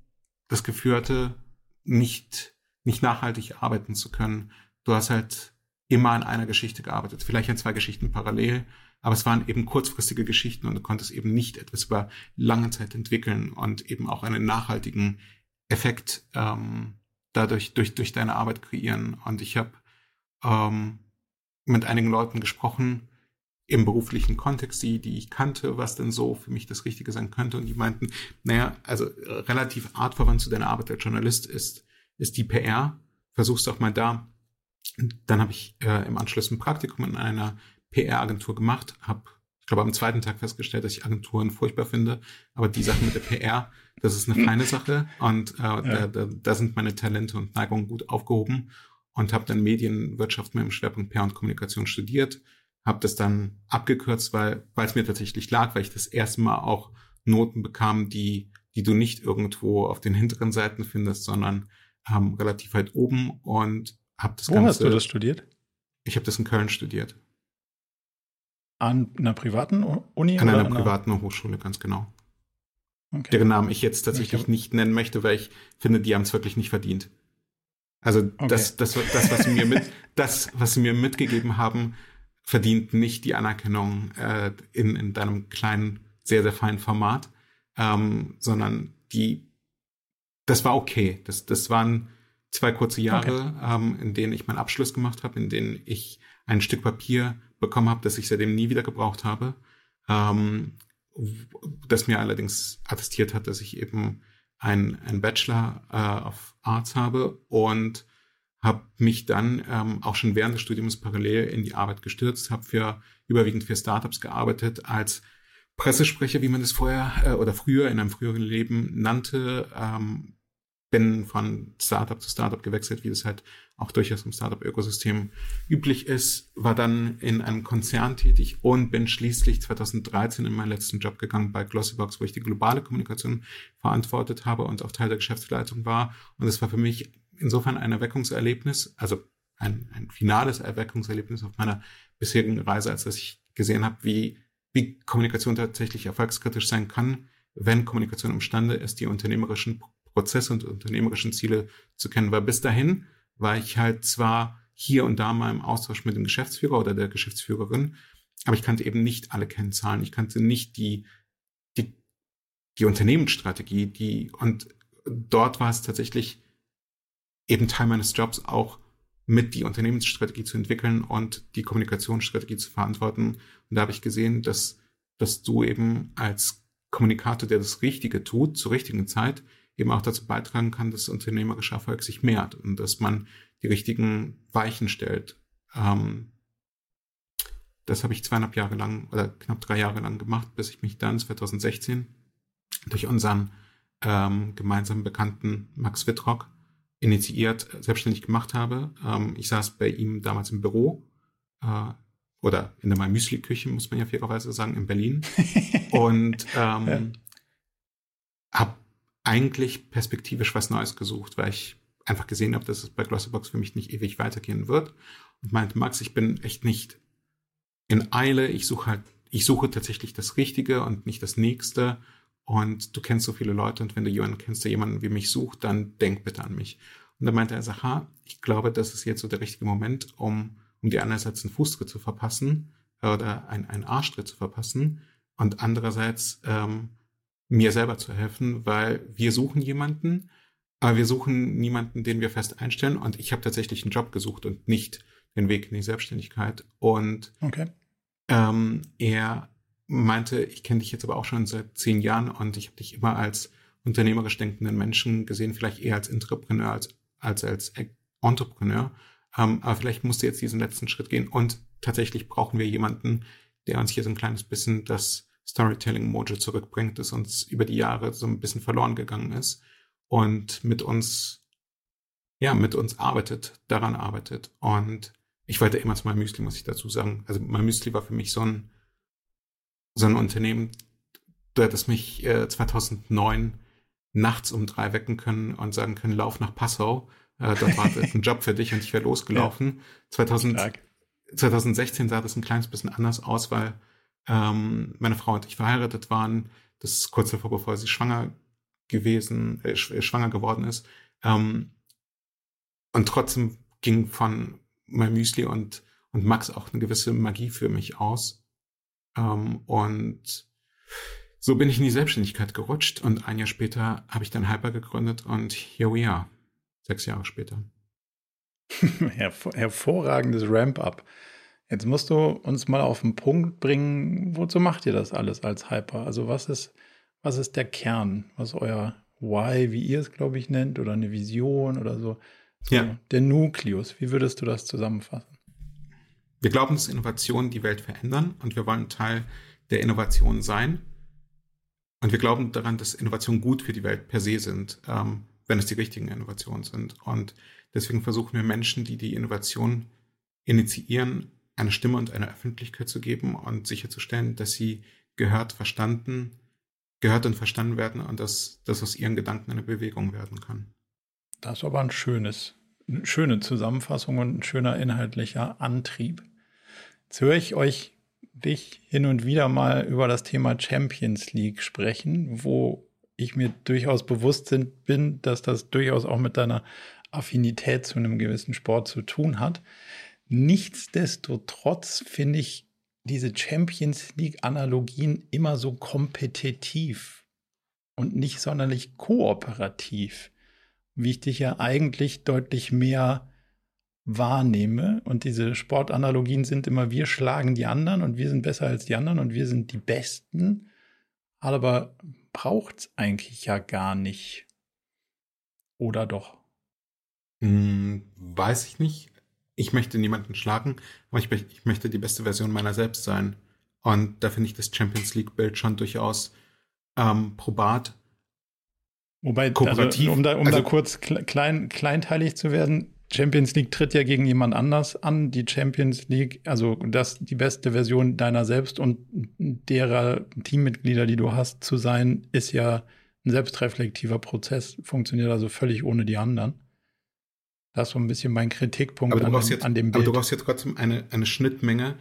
das Gefühl hatte, nicht, nicht nachhaltig arbeiten zu können. Du hast halt immer an einer Geschichte gearbeitet, vielleicht an zwei Geschichten parallel, aber es waren eben kurzfristige Geschichten und du konntest eben nicht etwas über lange Zeit entwickeln und eben auch einen nachhaltigen Effekt ähm, dadurch durch, durch deine Arbeit kreieren. Und ich habe ähm, mit einigen Leuten gesprochen im beruflichen Kontext, die, die ich kannte, was denn so für mich das Richtige sein könnte. Und die meinten, naja, also relativ artverwandt zu deiner Arbeit als Journalist ist, ist die PR. Versuch's doch mal da. Dann habe ich äh, im Anschluss ein Praktikum in einer PR-Agentur gemacht, habe, ich glaube, am zweiten Tag festgestellt, dass ich Agenturen furchtbar finde. Aber die Sache mit der PR, das ist eine feine Sache und äh, ja. da, da, da sind meine Talente und Neigungen gut aufgehoben und habe dann Medienwirtschaft mit dem Schwerpunkt PR und Kommunikation studiert, habe das dann abgekürzt, weil weil es mir tatsächlich lag, weil ich das erste Mal auch Noten bekam, die die du nicht irgendwo auf den hinteren Seiten findest, sondern ähm, relativ weit oben und habe das Wo Ganze. Wo hast du das studiert? Ich habe das in Köln studiert. An einer privaten Uni? An einer privaten einer? Hochschule, ganz genau. Okay. Deren Namen ich jetzt tatsächlich ich nicht nennen möchte, weil ich finde, die haben es wirklich nicht verdient. Also okay. das, das, das, was sie mir mit, das, was sie mir mitgegeben haben, verdient nicht die Anerkennung äh, in, in deinem kleinen, sehr, sehr feinen Format, ähm, sondern die, das war okay. Das, das waren zwei kurze Jahre, okay. ähm, in denen ich meinen Abschluss gemacht habe, in denen ich ein Stück Papier bekommen habe, das ich seitdem nie wieder gebraucht habe, ähm, das mir allerdings attestiert hat, dass ich eben ein, ein Bachelor äh, of Arts habe und habe mich dann ähm, auch schon während des Studiums parallel in die Arbeit gestürzt, habe für überwiegend für Startups gearbeitet als Pressesprecher, wie man das vorher äh, oder früher in einem früheren Leben nannte, ähm, bin von Startup zu Startup gewechselt, wie das halt auch durchaus im Startup-Ökosystem üblich ist, war dann in einem Konzern tätig und bin schließlich 2013 in meinen letzten Job gegangen bei Glossybox, wo ich die globale Kommunikation verantwortet habe und auch Teil der Geschäftsleitung war. Und es war für mich insofern ein Erweckungserlebnis, also ein, ein finales Erweckungserlebnis auf meiner bisherigen Reise, als dass ich gesehen habe, wie, wie Kommunikation tatsächlich erfolgskritisch sein kann, wenn Kommunikation imstande ist, die unternehmerischen Prozesse und unternehmerischen Ziele zu kennen. Weil bis dahin war ich halt zwar hier und da mal im Austausch mit dem Geschäftsführer oder der Geschäftsführerin, aber ich kannte eben nicht alle Kennzahlen. Ich kannte nicht die, die, die Unternehmensstrategie, die, und dort war es tatsächlich eben Teil meines Jobs auch mit die Unternehmensstrategie zu entwickeln und die Kommunikationsstrategie zu verantworten. Und da habe ich gesehen, dass, dass du eben als Kommunikator, der das Richtige tut, zur richtigen Zeit, eben auch dazu beitragen kann, dass unternehmerischer Erfolg sich mehrt und dass man die richtigen Weichen stellt. Ähm, das habe ich zweieinhalb Jahre lang oder knapp drei Jahre lang gemacht, bis ich mich dann 2016 durch unseren ähm, gemeinsamen Bekannten Max Wittrock initiiert, selbstständig gemacht habe. Ähm, ich saß bei ihm damals im Büro äh, oder in der Müsli-Küche, muss man ja fairerweise sagen, in Berlin. (laughs) und ähm, ja. habe eigentlich perspektivisch was Neues gesucht, weil ich einfach gesehen habe, dass es bei Glossybox für mich nicht ewig weitergehen wird. Und meinte, Max, ich bin echt nicht in Eile. Ich suche halt, ich suche tatsächlich das Richtige und nicht das Nächste. Und du kennst so viele Leute und wenn du jemanden kennst, der jemanden wie mich sucht, dann denk bitte an mich. Und dann meinte er, Sacha, ich glaube, das ist jetzt so der richtige Moment, um, um dir einerseits einen Fußtritt zu verpassen oder einen, einen Arschtritt zu verpassen und andererseits ähm, mir selber zu helfen, weil wir suchen jemanden, aber wir suchen niemanden, den wir fest einstellen. Und ich habe tatsächlich einen Job gesucht und nicht den Weg in die Selbstständigkeit. Und okay. ähm, er meinte, ich kenne dich jetzt aber auch schon seit zehn Jahren und ich habe dich immer als unternehmerisch denkenden Menschen gesehen, vielleicht eher als Entrepreneur als als, als Entrepreneur. Ähm, aber vielleicht musst du jetzt diesen letzten Schritt gehen und tatsächlich brauchen wir jemanden, der uns hier so ein kleines bisschen das Storytelling-Mojo zurückbringt, das uns über die Jahre so ein bisschen verloren gegangen ist und mit uns, ja, mit uns arbeitet, daran arbeitet. Und ich wollte immer zu meinem Müsli, muss ich dazu sagen. Also mein Müsli war für mich so ein, so ein Unternehmen, das mich äh, 2009 nachts um drei wecken können und sagen können, lauf nach Passau Äh, dort wartet ein Job für dich und ich wäre (laughs) losgelaufen. Ja. 2000, 2016 sah das ein kleines bisschen anders aus, weil ähm, meine Frau und ich verheiratet waren. Das ist kurz davor, bevor sie schwanger gewesen, äh, schwanger geworden ist. Ähm, und trotzdem ging von mein Müsli und, und Max auch eine gewisse Magie für mich aus. Ähm, und so bin ich in die Selbstständigkeit gerutscht und ein Jahr später habe ich dann Hyper gegründet und here we are. Sechs Jahre später. (laughs) Hervor hervorragendes Ramp-up. Jetzt musst du uns mal auf den Punkt bringen, wozu macht ihr das alles als Hyper? Also was ist, was ist der Kern? Was ist euer Why, wie ihr es, glaube ich, nennt, oder eine Vision oder so? so ja. Der Nukleus. Wie würdest du das zusammenfassen? Wir glauben, dass Innovationen die Welt verändern und wir wollen Teil der Innovation sein. Und wir glauben daran, dass Innovationen gut für die Welt per se sind, ähm, wenn es die richtigen Innovationen sind. Und deswegen versuchen wir Menschen, die die Innovation initiieren, eine Stimme und eine Öffentlichkeit zu geben und sicherzustellen, dass sie gehört, verstanden, gehört und verstanden werden und dass das aus ihren Gedanken eine Bewegung werden kann. Das ist aber ein schönes, eine schöne Zusammenfassung und ein schöner inhaltlicher Antrieb. Jetzt höre ich euch dich hin und wieder mal über das Thema Champions League sprechen, wo ich mir durchaus bewusst bin, dass das durchaus auch mit deiner Affinität zu einem gewissen Sport zu tun hat. Nichtsdestotrotz finde ich diese Champions League-Analogien immer so kompetitiv und nicht sonderlich kooperativ, wie ich dich ja eigentlich deutlich mehr wahrnehme. Und diese Sportanalogien sind immer, wir schlagen die anderen und wir sind besser als die anderen und wir sind die Besten. Aber braucht es eigentlich ja gar nicht. Oder doch? Hm, weiß ich nicht ich möchte niemanden schlagen, aber ich, ich möchte die beste Version meiner selbst sein. Und da finde ich das Champions League-Bild schon durchaus ähm, probat. Wobei, also, um, da, um also, da kurz klein, kleinteilig zu werden, Champions League tritt ja gegen jemand anders an. Die Champions League, also das die beste Version deiner selbst und derer Teammitglieder, die du hast, zu sein, ist ja ein selbstreflektiver Prozess, funktioniert also völlig ohne die anderen. Das ist so ein bisschen mein Kritikpunkt an, dem, jetzt, an dem Bild. Aber du brauchst jetzt trotzdem eine, eine Schnittmenge,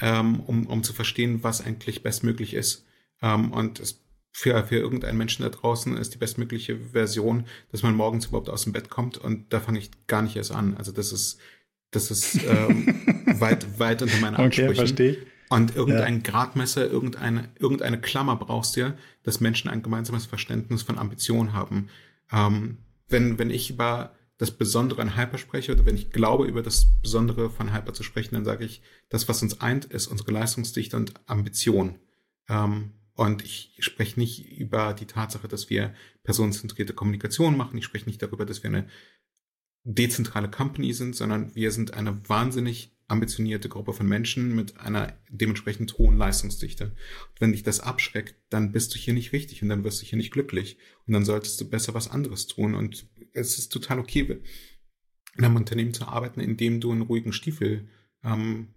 ähm, um, um zu verstehen, was eigentlich bestmöglich ist. Ähm, und es, für, für irgendeinen Menschen da draußen ist die bestmögliche Version, dass man morgens überhaupt aus dem Bett kommt und da fange ich gar nicht erst an. Also das ist, das ist (laughs) ähm, weit, weit unter meiner Ansprüchen. Okay, verstehe ich. Und irgendein ja. Gradmesser, irgendeine, irgendeine Klammer brauchst du, dass Menschen ein gemeinsames Verständnis von Ambition haben. Ähm, wenn, wenn ich über das Besondere an Hyper spreche oder wenn ich glaube, über das Besondere von Hyper zu sprechen, dann sage ich, das, was uns eint, ist unsere Leistungsdichte und Ambition. Ähm, und ich spreche nicht über die Tatsache, dass wir personenzentrierte Kommunikation machen. Ich spreche nicht darüber, dass wir eine dezentrale Company sind, sondern wir sind eine wahnsinnig ambitionierte Gruppe von Menschen mit einer dementsprechend hohen Leistungsdichte. Und wenn dich das abschreckt, dann bist du hier nicht richtig und dann wirst du hier nicht glücklich. Und dann solltest du besser was anderes tun. Und es ist total okay, in einem Unternehmen zu arbeiten, in dem du einen ruhigen Stiefel ähm,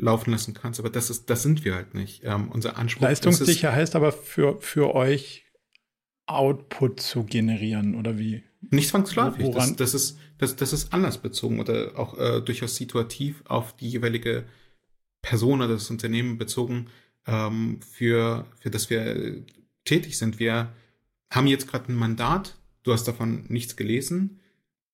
laufen lassen kannst. Aber das ist, das sind wir halt nicht. Ähm, unser Anspruch Leistungssicher heißt aber für, für euch Output zu generieren oder wie? Nicht zwangsläufig. Das, das, ist, das, das ist anders bezogen oder auch äh, durchaus situativ auf die jeweilige Person oder das Unternehmen bezogen, ähm, für, für das wir tätig sind. Wir haben jetzt gerade ein Mandat, du hast davon nichts gelesen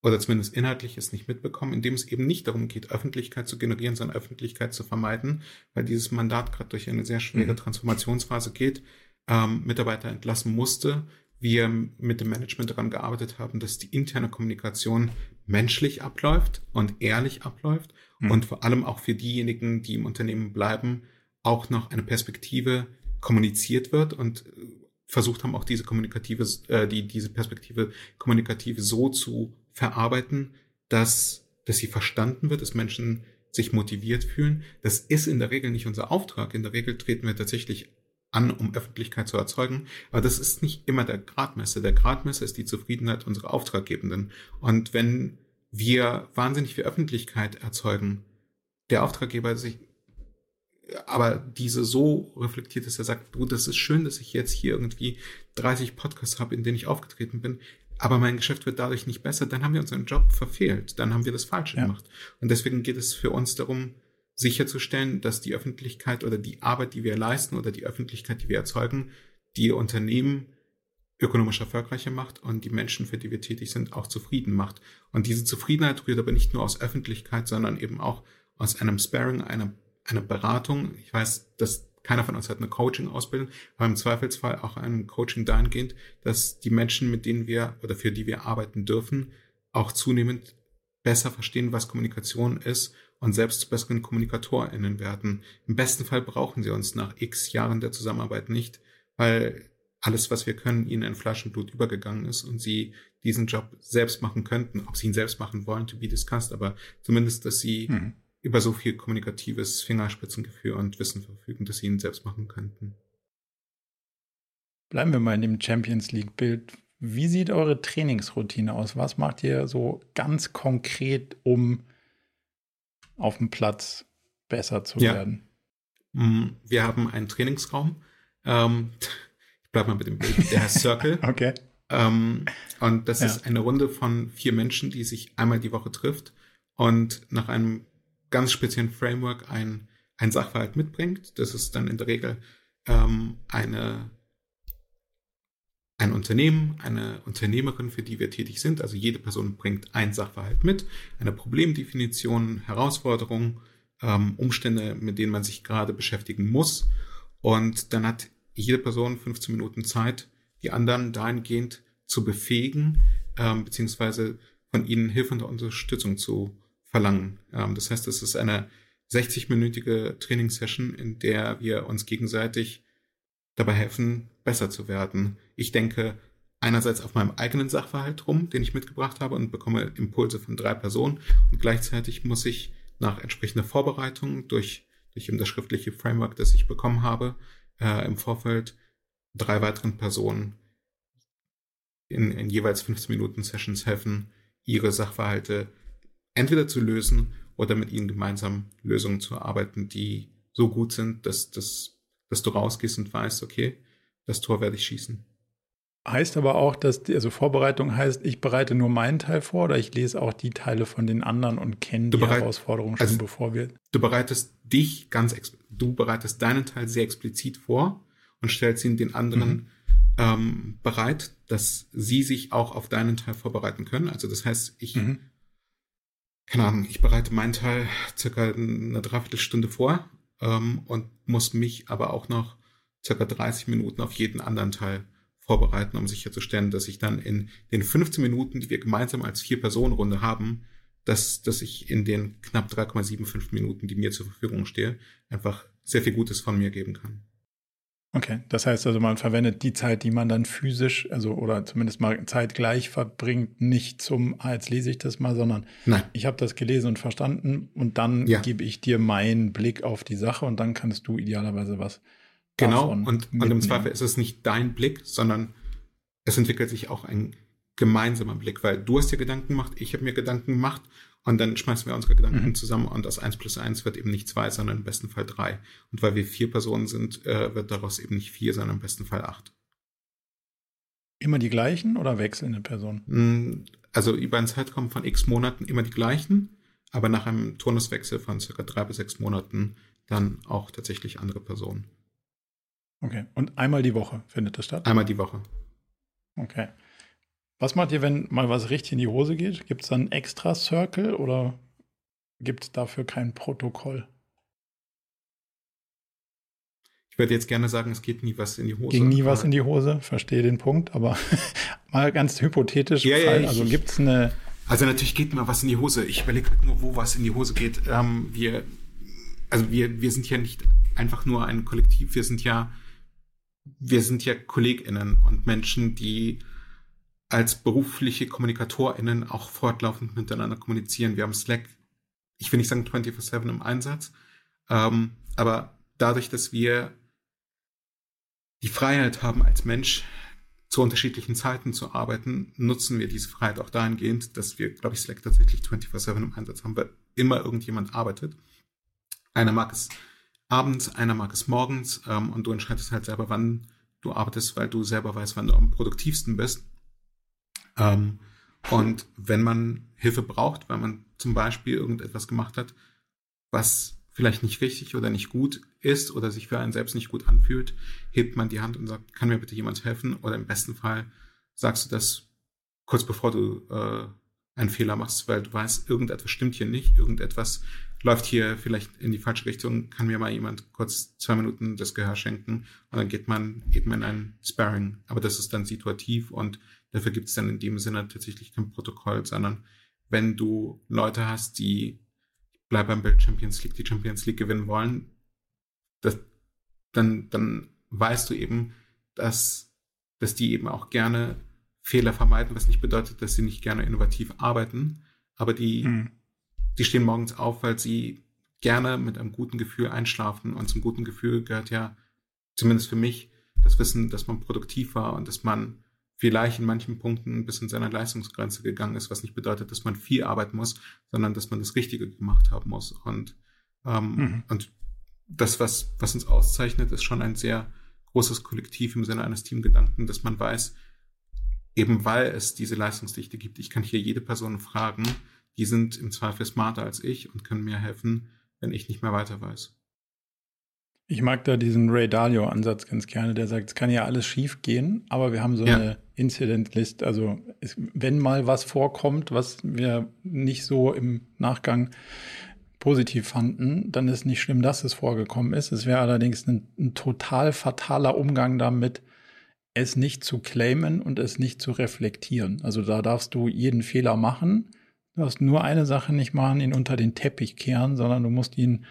oder zumindest inhaltlich es nicht mitbekommen, in dem es eben nicht darum geht, Öffentlichkeit zu generieren, sondern Öffentlichkeit zu vermeiden, weil dieses Mandat gerade durch eine sehr schwere mhm. Transformationsphase geht, ähm, Mitarbeiter entlassen musste, wir mit dem Management daran gearbeitet haben, dass die interne Kommunikation menschlich abläuft und ehrlich abläuft mhm. und vor allem auch für diejenigen, die im Unternehmen bleiben, auch noch eine Perspektive kommuniziert wird und äh, versucht haben, auch diese kommunikative, äh, die, diese Perspektive kommunikative so zu verarbeiten, dass, dass sie verstanden wird, dass Menschen sich motiviert fühlen. Das ist in der Regel nicht unser Auftrag. In der Regel treten wir tatsächlich an, um Öffentlichkeit zu erzeugen. Aber das ist nicht immer der Gradmesser. Der Gradmesser ist die Zufriedenheit unserer Auftraggebenden. Und wenn wir wahnsinnig viel Öffentlichkeit erzeugen, der Auftraggeber sich aber diese so reflektiert, dass er sagt, du, das ist schön, dass ich jetzt hier irgendwie 30 Podcasts habe, in denen ich aufgetreten bin. Aber mein Geschäft wird dadurch nicht besser, dann haben wir unseren Job verfehlt, dann haben wir das Falsche ja. gemacht. Und deswegen geht es für uns darum, sicherzustellen, dass die Öffentlichkeit oder die Arbeit, die wir leisten oder die Öffentlichkeit, die wir erzeugen, die Unternehmen ökonomisch erfolgreicher macht und die Menschen, für die wir tätig sind, auch zufrieden macht. Und diese Zufriedenheit rührt aber nicht nur aus Öffentlichkeit, sondern eben auch aus einem Sparing, einer, einer Beratung. Ich weiß, dass keiner von uns hat eine Coaching-Ausbildung, aber im Zweifelsfall auch ein Coaching dahingehend, dass die Menschen, mit denen wir oder für die wir arbeiten dürfen, auch zunehmend besser verstehen, was Kommunikation ist und selbst zu besseren KommunikatorInnen werden. Im besten Fall brauchen sie uns nach x Jahren der Zusammenarbeit nicht, weil alles, was wir können, ihnen in Fleisch und Blut übergegangen ist und sie diesen Job selbst machen könnten. Ob sie ihn selbst machen wollen, to be discussed, aber zumindest, dass sie mhm. Über so viel kommunikatives Fingerspitzengefühl und Wissen verfügen, dass sie ihn selbst machen könnten. Bleiben wir mal in dem Champions League-Bild. Wie sieht eure Trainingsroutine aus? Was macht ihr so ganz konkret, um auf dem Platz besser zu ja. werden? Mm, wir haben einen Trainingsraum. Ähm, ich bleibe mal mit dem Bild. Der heißt Circle. (laughs) okay. Ähm, und das ja. ist eine Runde von vier Menschen, die sich einmal die Woche trifft und nach einem ganz speziellen Framework ein, ein Sachverhalt mitbringt. Das ist dann in der Regel ähm, eine ein Unternehmen, eine Unternehmerin, für die wir tätig sind. Also jede Person bringt ein Sachverhalt mit, eine Problemdefinition, Herausforderungen, ähm, Umstände, mit denen man sich gerade beschäftigen muss. Und dann hat jede Person 15 Minuten Zeit, die anderen dahingehend zu befähigen, ähm, beziehungsweise von ihnen Hilfe und Unterstützung zu verlangen. Ähm, das heißt, es ist eine 60-minütige Trainingssession, in der wir uns gegenseitig dabei helfen, besser zu werden. Ich denke einerseits auf meinem eigenen Sachverhalt rum, den ich mitgebracht habe und bekomme Impulse von drei Personen und gleichzeitig muss ich nach entsprechender Vorbereitung durch, durch eben das schriftliche Framework, das ich bekommen habe, äh, im Vorfeld drei weiteren Personen in, in jeweils 15 Minuten Sessions helfen, ihre Sachverhalte entweder zu lösen oder mit ihnen gemeinsam Lösungen zu erarbeiten, die so gut sind, dass, dass, dass du rausgehst und weißt, okay, das Tor werde ich schießen. Heißt aber auch, dass die, also Vorbereitung heißt, ich bereite nur meinen Teil vor oder ich lese auch die Teile von den anderen und kenne die bereit, Herausforderungen schon, also bevor wir. Du bereitest dich ganz, du bereitest deinen Teil sehr explizit vor und stellst ihn den anderen mhm. ähm, bereit, dass sie sich auch auf deinen Teil vorbereiten können. Also das heißt, ich, mhm. Keine Ahnung, ich bereite meinen Teil circa eine Dreiviertelstunde vor ähm, und muss mich aber auch noch circa 30 Minuten auf jeden anderen Teil vorbereiten, um sicherzustellen, dass ich dann in den 15 Minuten, die wir gemeinsam als Vier-Personen-Runde haben, dass, dass ich in den knapp 3,75 Minuten, die mir zur Verfügung stehe, einfach sehr viel Gutes von mir geben kann. Okay, das heißt also, man verwendet die Zeit, die man dann physisch, also oder zumindest mal zeitgleich verbringt, nicht zum, ah, jetzt lese ich das mal, sondern Nein. ich habe das gelesen und verstanden und dann ja. gebe ich dir meinen Blick auf die Sache und dann kannst du idealerweise was Genau, und, und im Zweifel ist es nicht dein Blick, sondern es entwickelt sich auch ein gemeinsamer Blick, weil du hast dir Gedanken gemacht, ich habe mir Gedanken gemacht und dann schmeißen wir unsere Gedanken mhm. zusammen und aus eins plus eins wird eben nicht zwei, sondern im besten Fall drei. Und weil wir vier Personen sind, äh, wird daraus eben nicht vier, sondern im besten Fall acht. Immer die gleichen oder wechselnde Personen? Mm, also über einen Zeitraum von x Monaten immer die gleichen, aber nach einem Turnuswechsel von circa drei bis sechs Monaten dann auch tatsächlich andere Personen. Okay. Und einmal die Woche findet das statt? Einmal die Woche. Okay. Was macht ihr, wenn mal was richtig in die Hose geht? Gibt es dann extra Circle oder gibt es dafür kein Protokoll? Ich würde jetzt gerne sagen, es geht nie was in die Hose. Ging nie was in die Hose, verstehe den Punkt, aber (laughs) mal ganz hypothetisch. Ja, ja, also gibt es eine. Also natürlich geht mal was in die Hose. Ich überlege halt nur, wo was in die Hose geht. Ähm, wir, also wir, wir sind ja nicht einfach nur ein Kollektiv, wir sind ja wir sind ja KollegInnen und Menschen, die als berufliche KommunikatorInnen auch fortlaufend miteinander kommunizieren. Wir haben Slack, ich will nicht sagen 24-7 im Einsatz, ähm, aber dadurch, dass wir die Freiheit haben, als Mensch zu unterschiedlichen Zeiten zu arbeiten, nutzen wir diese Freiheit auch dahingehend, dass wir, glaube ich, Slack tatsächlich 24-7 im Einsatz haben, weil immer irgendjemand arbeitet. Einer mag es abends, einer mag es morgens ähm, und du entscheidest halt selber, wann du arbeitest, weil du selber weißt, wann du am produktivsten bist. Ähm, und wenn man Hilfe braucht, weil man zum Beispiel irgendetwas gemacht hat, was vielleicht nicht richtig oder nicht gut ist oder sich für einen selbst nicht gut anfühlt, hebt man die Hand und sagt, kann mir bitte jemand helfen? Oder im besten Fall sagst du das kurz bevor du äh, einen Fehler machst, weil du weißt, irgendetwas stimmt hier nicht, irgendetwas läuft hier vielleicht in die falsche Richtung, kann mir mal jemand kurz zwei Minuten das Gehör schenken und dann geht man eben in ein Sparring. Aber das ist dann situativ und dafür gibt es dann in dem Sinne tatsächlich kein Protokoll, sondern wenn du Leute hast, die bleib beim Bild Champions League, die Champions League gewinnen wollen, das, dann, dann weißt du eben, dass, dass die eben auch gerne Fehler vermeiden, was nicht bedeutet, dass sie nicht gerne innovativ arbeiten, aber die, hm. die stehen morgens auf, weil sie gerne mit einem guten Gefühl einschlafen und zum guten Gefühl gehört ja, zumindest für mich, das Wissen, dass man produktiv war und dass man vielleicht in manchen Punkten bis in seiner Leistungsgrenze gegangen ist, was nicht bedeutet, dass man viel arbeiten muss, sondern dass man das Richtige gemacht haben muss. Und, ähm, mhm. und das, was, was uns auszeichnet, ist schon ein sehr großes Kollektiv im Sinne eines Teamgedanken, dass man weiß, eben weil es diese Leistungsdichte gibt, ich kann hier jede Person fragen, die sind im Zweifel smarter als ich und können mir helfen, wenn ich nicht mehr weiter weiß. Ich mag da diesen Ray Dalio-Ansatz ganz gerne, der sagt, es kann ja alles schief gehen, aber wir haben so ja. eine Incident-List. Also es, wenn mal was vorkommt, was wir nicht so im Nachgang positiv fanden, dann ist nicht schlimm, dass es vorgekommen ist. Es wäre allerdings ein, ein total fataler Umgang damit, es nicht zu claimen und es nicht zu reflektieren. Also da darfst du jeden Fehler machen. Du darfst nur eine Sache nicht machen, ihn unter den Teppich kehren, sondern du musst ihn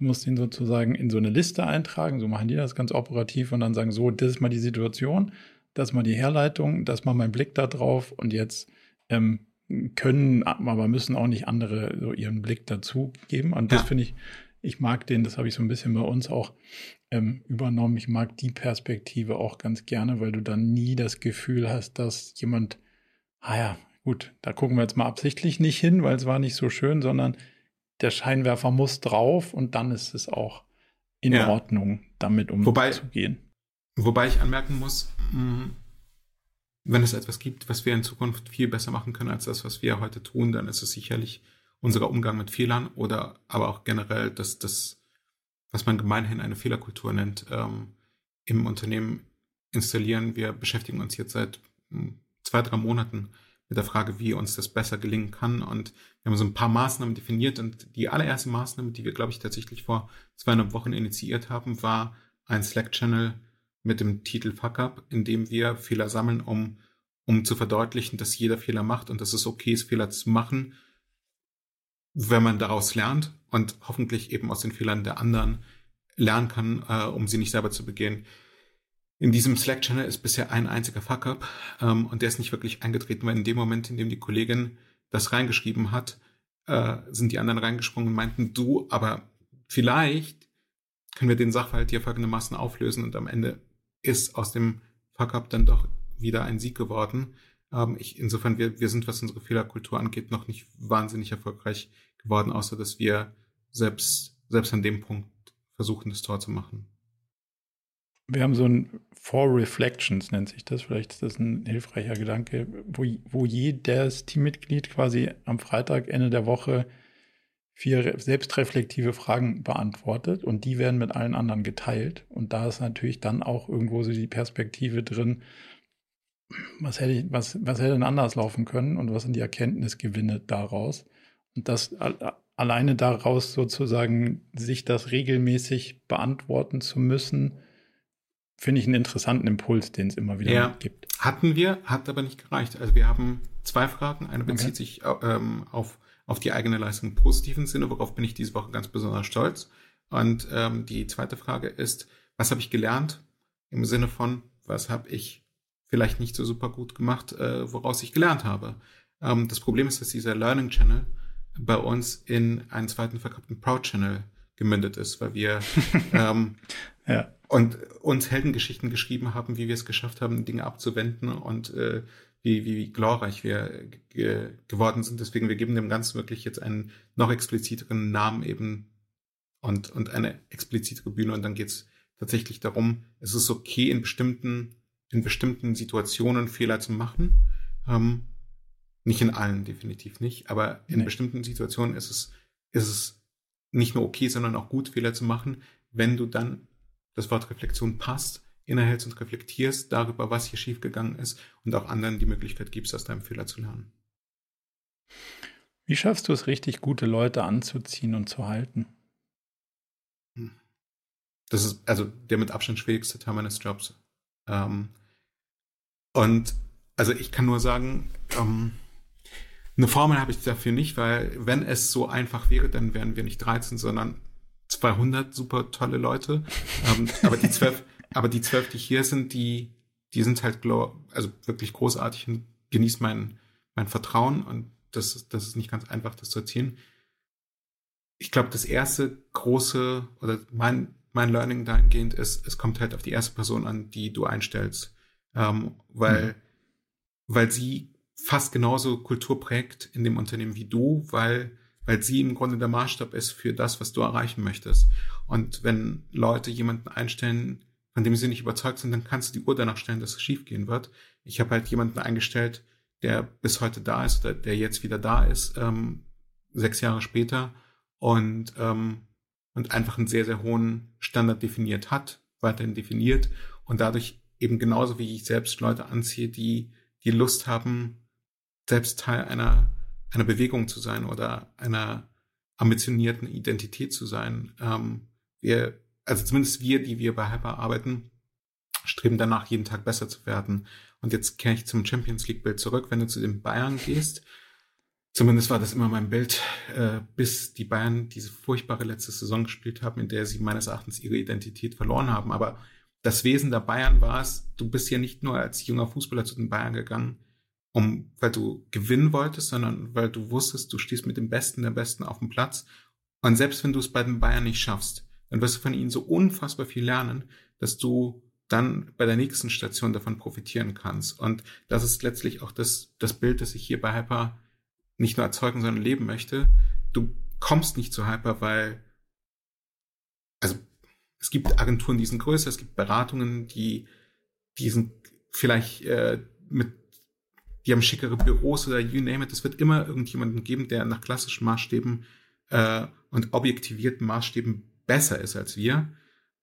Du musst ihn sozusagen in so eine Liste eintragen, so machen die das ganz operativ und dann sagen, so, das ist mal die Situation, das ist mal die Herleitung, das ist mal mein Blick da drauf und jetzt ähm, können, aber müssen auch nicht andere so ihren Blick dazu geben. Und das ja. finde ich, ich mag den, das habe ich so ein bisschen bei uns auch ähm, übernommen. Ich mag die Perspektive auch ganz gerne, weil du dann nie das Gefühl hast, dass jemand, ah ja, gut, da gucken wir jetzt mal absichtlich nicht hin, weil es war nicht so schön, sondern der Scheinwerfer muss drauf und dann ist es auch in ja. Ordnung, damit umzugehen. Wobei, ich anmerken muss, wenn es etwas gibt, was wir in Zukunft viel besser machen können als das, was wir heute tun, dann ist es sicherlich unser Umgang mit Fehlern oder aber auch generell das, das was man gemeinhin eine Fehlerkultur nennt, ähm, im Unternehmen installieren. Wir beschäftigen uns jetzt seit zwei, drei Monaten mit der Frage, wie uns das besser gelingen kann. Und wir haben so ein paar Maßnahmen definiert. Und die allererste Maßnahme, die wir, glaube ich, tatsächlich vor zweieinhalb Wochen initiiert haben, war ein Slack-Channel mit dem Titel Fuck Up, in dem wir Fehler sammeln, um, um zu verdeutlichen, dass jeder Fehler macht und dass es okay ist, Fehler zu machen, wenn man daraus lernt und hoffentlich eben aus den Fehlern der anderen lernen kann, äh, um sie nicht selber zu begehen. In diesem Slack-Channel ist bisher ein einziger Fuck-up ähm, und der ist nicht wirklich eingetreten, weil in dem Moment, in dem die Kollegin das reingeschrieben hat, äh, sind die anderen reingesprungen und meinten, du, aber vielleicht können wir den Sachverhalt hier folgendermaßen auflösen und am Ende ist aus dem Fuck-up dann doch wieder ein Sieg geworden. Ähm, ich, insofern, wir, wir sind, was unsere Fehlerkultur angeht, noch nicht wahnsinnig erfolgreich geworden, außer dass wir selbst, selbst an dem Punkt versuchen, das Tor zu machen. Wir haben so ein Four Reflections, nennt sich das. Vielleicht ist das ein hilfreicher Gedanke, wo, wo jedes Teammitglied quasi am Freitag, Ende der Woche, vier selbstreflektive Fragen beantwortet und die werden mit allen anderen geteilt. Und da ist natürlich dann auch irgendwo so die Perspektive drin, was hätte, ich, was, was hätte denn anders laufen können und was sind die Erkenntnisgewinne daraus. Und das alleine daraus sozusagen, sich das regelmäßig beantworten zu müssen, finde ich einen interessanten Impuls, den es immer wieder ja, gibt. Hatten wir, hat aber nicht gereicht. Also wir haben zwei Fragen. Eine bezieht okay. sich ähm, auf, auf die eigene Leistung im positiven Sinne, worauf bin ich diese Woche ganz besonders stolz. Und ähm, die zweite Frage ist, was habe ich gelernt im Sinne von, was habe ich vielleicht nicht so super gut gemacht, äh, woraus ich gelernt habe. Ähm, das Problem ist, dass dieser Learning Channel bei uns in einen zweiten verkappten Proud Channel gemündet ist, weil wir (laughs) ähm, ja. und uns Heldengeschichten geschrieben haben, wie wir es geschafft haben, Dinge abzuwenden und äh, wie, wie, wie glorreich wir ge geworden sind. Deswegen, wir geben dem Ganzen wirklich jetzt einen noch expliziteren Namen eben und, und eine explizitere Bühne. Und dann geht es tatsächlich darum, es ist okay, in bestimmten, in bestimmten Situationen Fehler zu machen. Ähm, nicht in allen, definitiv nicht, aber in Nee. bestimmten Situationen ist es, ist es nicht nur okay, sondern auch gut, Fehler zu machen, wenn du dann das Wort Reflexion passt, innehältst und reflektierst darüber, was hier schiefgegangen ist und auch anderen die Möglichkeit gibst, aus deinem Fehler zu lernen. Wie schaffst du es richtig, gute Leute anzuziehen und zu halten? Das ist also der mit Abstand schwierigste Teil meines Jobs. Ähm, und also ich kann nur sagen, ähm, eine Formel habe ich dafür nicht, weil wenn es so einfach wäre, dann wären wir nicht 13, sondern 200 super tolle Leute. ähm, aber die zwölf, aber die zwölf, die hier sind, die, die sind halt also wirklich großartig und genießt mein, mein Vertrauen und das, ist- das ist nicht ganz einfach, das zu erzielen. Ich glaube, das erste große oder mein, mein Learning dahingehend ist, es kommt halt auf die erste Person an, die du einstellst. Ähm, weil, weil sie fast genauso Kultur prägt in dem Unternehmen wie du, weil, weil sie im Grunde der Maßstab ist für das, was du erreichen möchtest. Und wenn Leute jemanden einstellen, von dem sie nicht überzeugt sind, dann kannst du die Uhr danach stellen, dass es schiefgehen wird. Ich habe halt jemanden eingestellt, der bis heute da ist, oder der jetzt wieder da ist, ähm, sechs Jahre später und, ähm, und einfach einen sehr, sehr hohen Standard definiert hat, weiterhin definiert und dadurch eben genauso wie ich selbst Leute anziehe, die, die Lust haben, selbst Teil einer, einer Bewegung zu sein oder einer ambitionierten Identität zu sein. Ähm, wir, also zumindest wir, die wir bei Hyper arbeiten, streben danach, jeden Tag besser zu werden. Und jetzt kehre ich zum Champions League-Bild zurück. Wenn du zu den Bayern gehst, zumindest war das immer mein Bild, äh, bis die Bayern diese furchtbare letzte Saison gespielt haben, in der sie meines Erachtens ihre Identität verloren haben. Aber das Wesen der Bayern war es, du bist ja nicht nur als junger Fußballer zu den Bayern gegangen, um, weil du gewinnen wolltest, sondern weil du wusstest, du stehst mit dem Besten der Besten auf dem Platz. Und selbst wenn du es bei den Bayern nicht schaffst, dann wirst du von ihnen so unfassbar viel lernen, dass du dann bei der nächsten Station davon profitieren kannst. Und das ist letztlich auch das, das Bild, das ich hier bei Hyper nicht nur erzeugen, sondern leben möchte. Du kommst nicht zu Hyper, weil, also es gibt Agenturen, die sind größer, es gibt Beratungen, die, die sind vielleicht äh, mit, die haben schickere Büros oder you name it. Es wird immer irgendjemanden geben, der nach klassischen Maßstäben äh, und objektivierten Maßstäben besser ist als wir.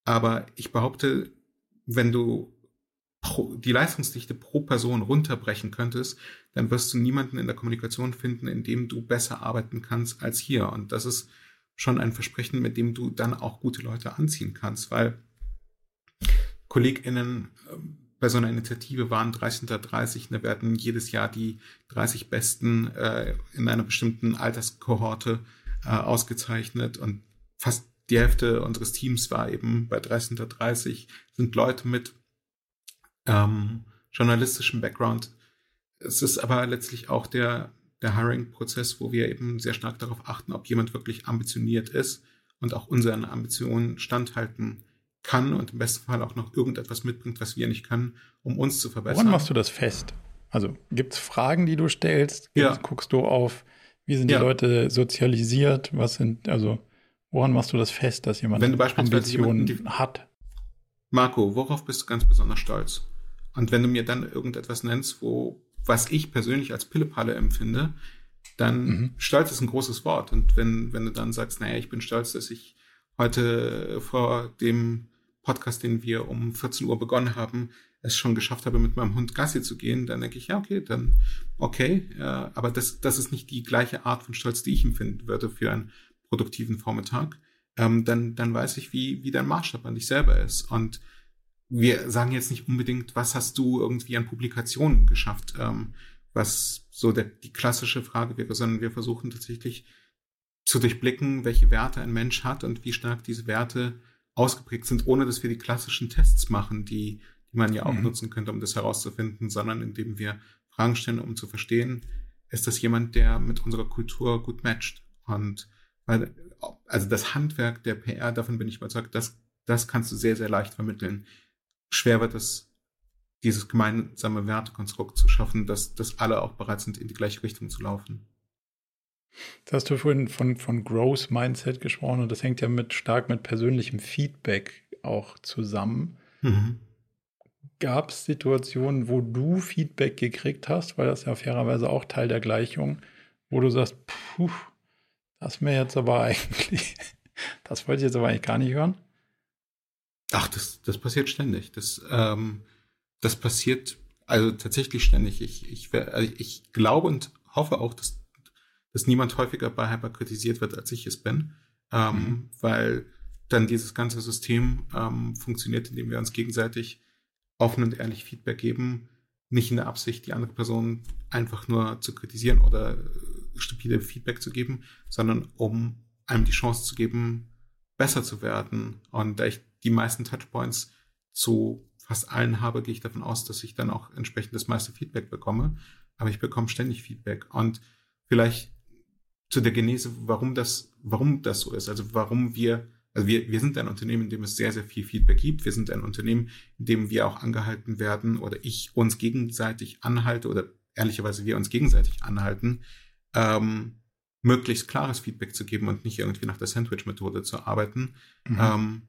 Aber ich behaupte, wenn du die Leistungsdichte pro Person runterbrechen könntest, dann wirst du niemanden in der Kommunikation finden, in dem du besser arbeiten kannst als hier. Und das ist schon ein Versprechen, mit dem du dann auch gute Leute anziehen kannst, weil KollegInnen äh, bei so einer Initiative waren 30 unter 30, da werden jedes Jahr die 30 Besten äh, in einer bestimmten Alterskohorte äh, ausgezeichnet und fast die Hälfte unseres Teams war eben bei 30 unter 30, sind Leute mit ähm, journalistischem Background. Es ist aber letztlich auch der, der Hiring-Prozess, wo wir eben sehr stark darauf achten, ob jemand wirklich ambitioniert ist und auch unseren Ambitionen standhalten kann und im besten Fall auch noch irgendetwas mitbringt, was wir nicht können, um uns zu verbessern. Woran machst du das fest? Also gibt es Fragen, die du stellst? Ja. Guckst du auf, wie sind Ja. die Leute sozialisiert? Was sind, also woran machst du das fest, dass jemand Wenn du beispielsweise Ambitionen hat? Marco, worauf bist du ganz besonders stolz? Und wenn du mir dann irgendetwas nennst, wo, was ich persönlich als Pillepalle empfinde, dann Mhm. stolz ist ein großes Wort. Und wenn, wenn du dann sagst, naja, ich bin stolz, dass ich heute vor dem Podcast, den wir um 14 Uhr begonnen haben, es schon geschafft habe, mit meinem Hund Gassi zu gehen, dann denke ich, ja, okay, dann okay. Äh, aber das, das ist nicht die gleiche Art von Stolz, die ich empfinden würde für einen produktiven Vormittag. Ähm, dann, dann weiß ich, wie, wie dein Maßstab an dich selber ist. Und wir sagen jetzt nicht unbedingt, was hast du irgendwie an Publikationen geschafft, ähm, was so der, die klassische Frage wäre, sondern wir versuchen tatsächlich zu durchblicken, welche Werte ein Mensch hat und wie stark diese Werte ausgeprägt sind, ohne dass wir die klassischen Tests machen, die, die man ja auch Mhm. nutzen könnte, um das herauszufinden, sondern indem wir Fragen stellen, um zu verstehen, ist das jemand, der mit unserer Kultur gut matcht. Und weil, also das Handwerk der PR, davon bin ich überzeugt, das, das kannst du sehr, sehr leicht vermitteln. Schwer wird es, dieses gemeinsame Wertekonstrukt zu schaffen, dass, dass alle auch bereit sind, in die gleiche Richtung zu laufen. Jetzt hast du vorhin von, von Growth Mindset gesprochen und das hängt ja mit stark mit persönlichem Feedback auch zusammen. Mhm. gab es Situationen, wo du Feedback gekriegt hast, weil das ja fairerweise auch Teil der Gleichung, wo du sagst, puh, das mir jetzt aber (laughs) eigentlich, das wollte ich jetzt aber eigentlich gar nicht hören? Ach, das, das passiert ständig. Das, ähm, das passiert also tatsächlich ständig. Ich, ich, also ich glaube und hoffe auch, dass, dass niemand häufiger bei Hyper kritisiert wird, als ich es bin, ähm, mhm. weil dann dieses ganze System ähm, funktioniert, indem wir uns gegenseitig offen und ehrlich Feedback geben, nicht in der Absicht, die andere Person einfach nur zu kritisieren oder stupide Feedback zu geben, sondern um einem die Chance zu geben, besser zu werden. Und da ich die meisten Touchpoints zu fast allen habe, gehe ich davon aus, dass ich dann auch entsprechend das meiste Feedback bekomme. Aber ich bekomme ständig Feedback. Und vielleicht zu der Genese, warum das, warum das so ist. Also warum wir, also wir, wir sind ein Unternehmen, in dem es sehr, sehr viel Feedback gibt. Wir sind ein Unternehmen, in dem wir auch angehalten werden oder ich uns gegenseitig anhalte oder ehrlicherweise wir uns gegenseitig anhalten, ähm, möglichst klares Feedback zu geben und nicht irgendwie nach der Sandwich-Methode zu arbeiten. Mhm. Ähm,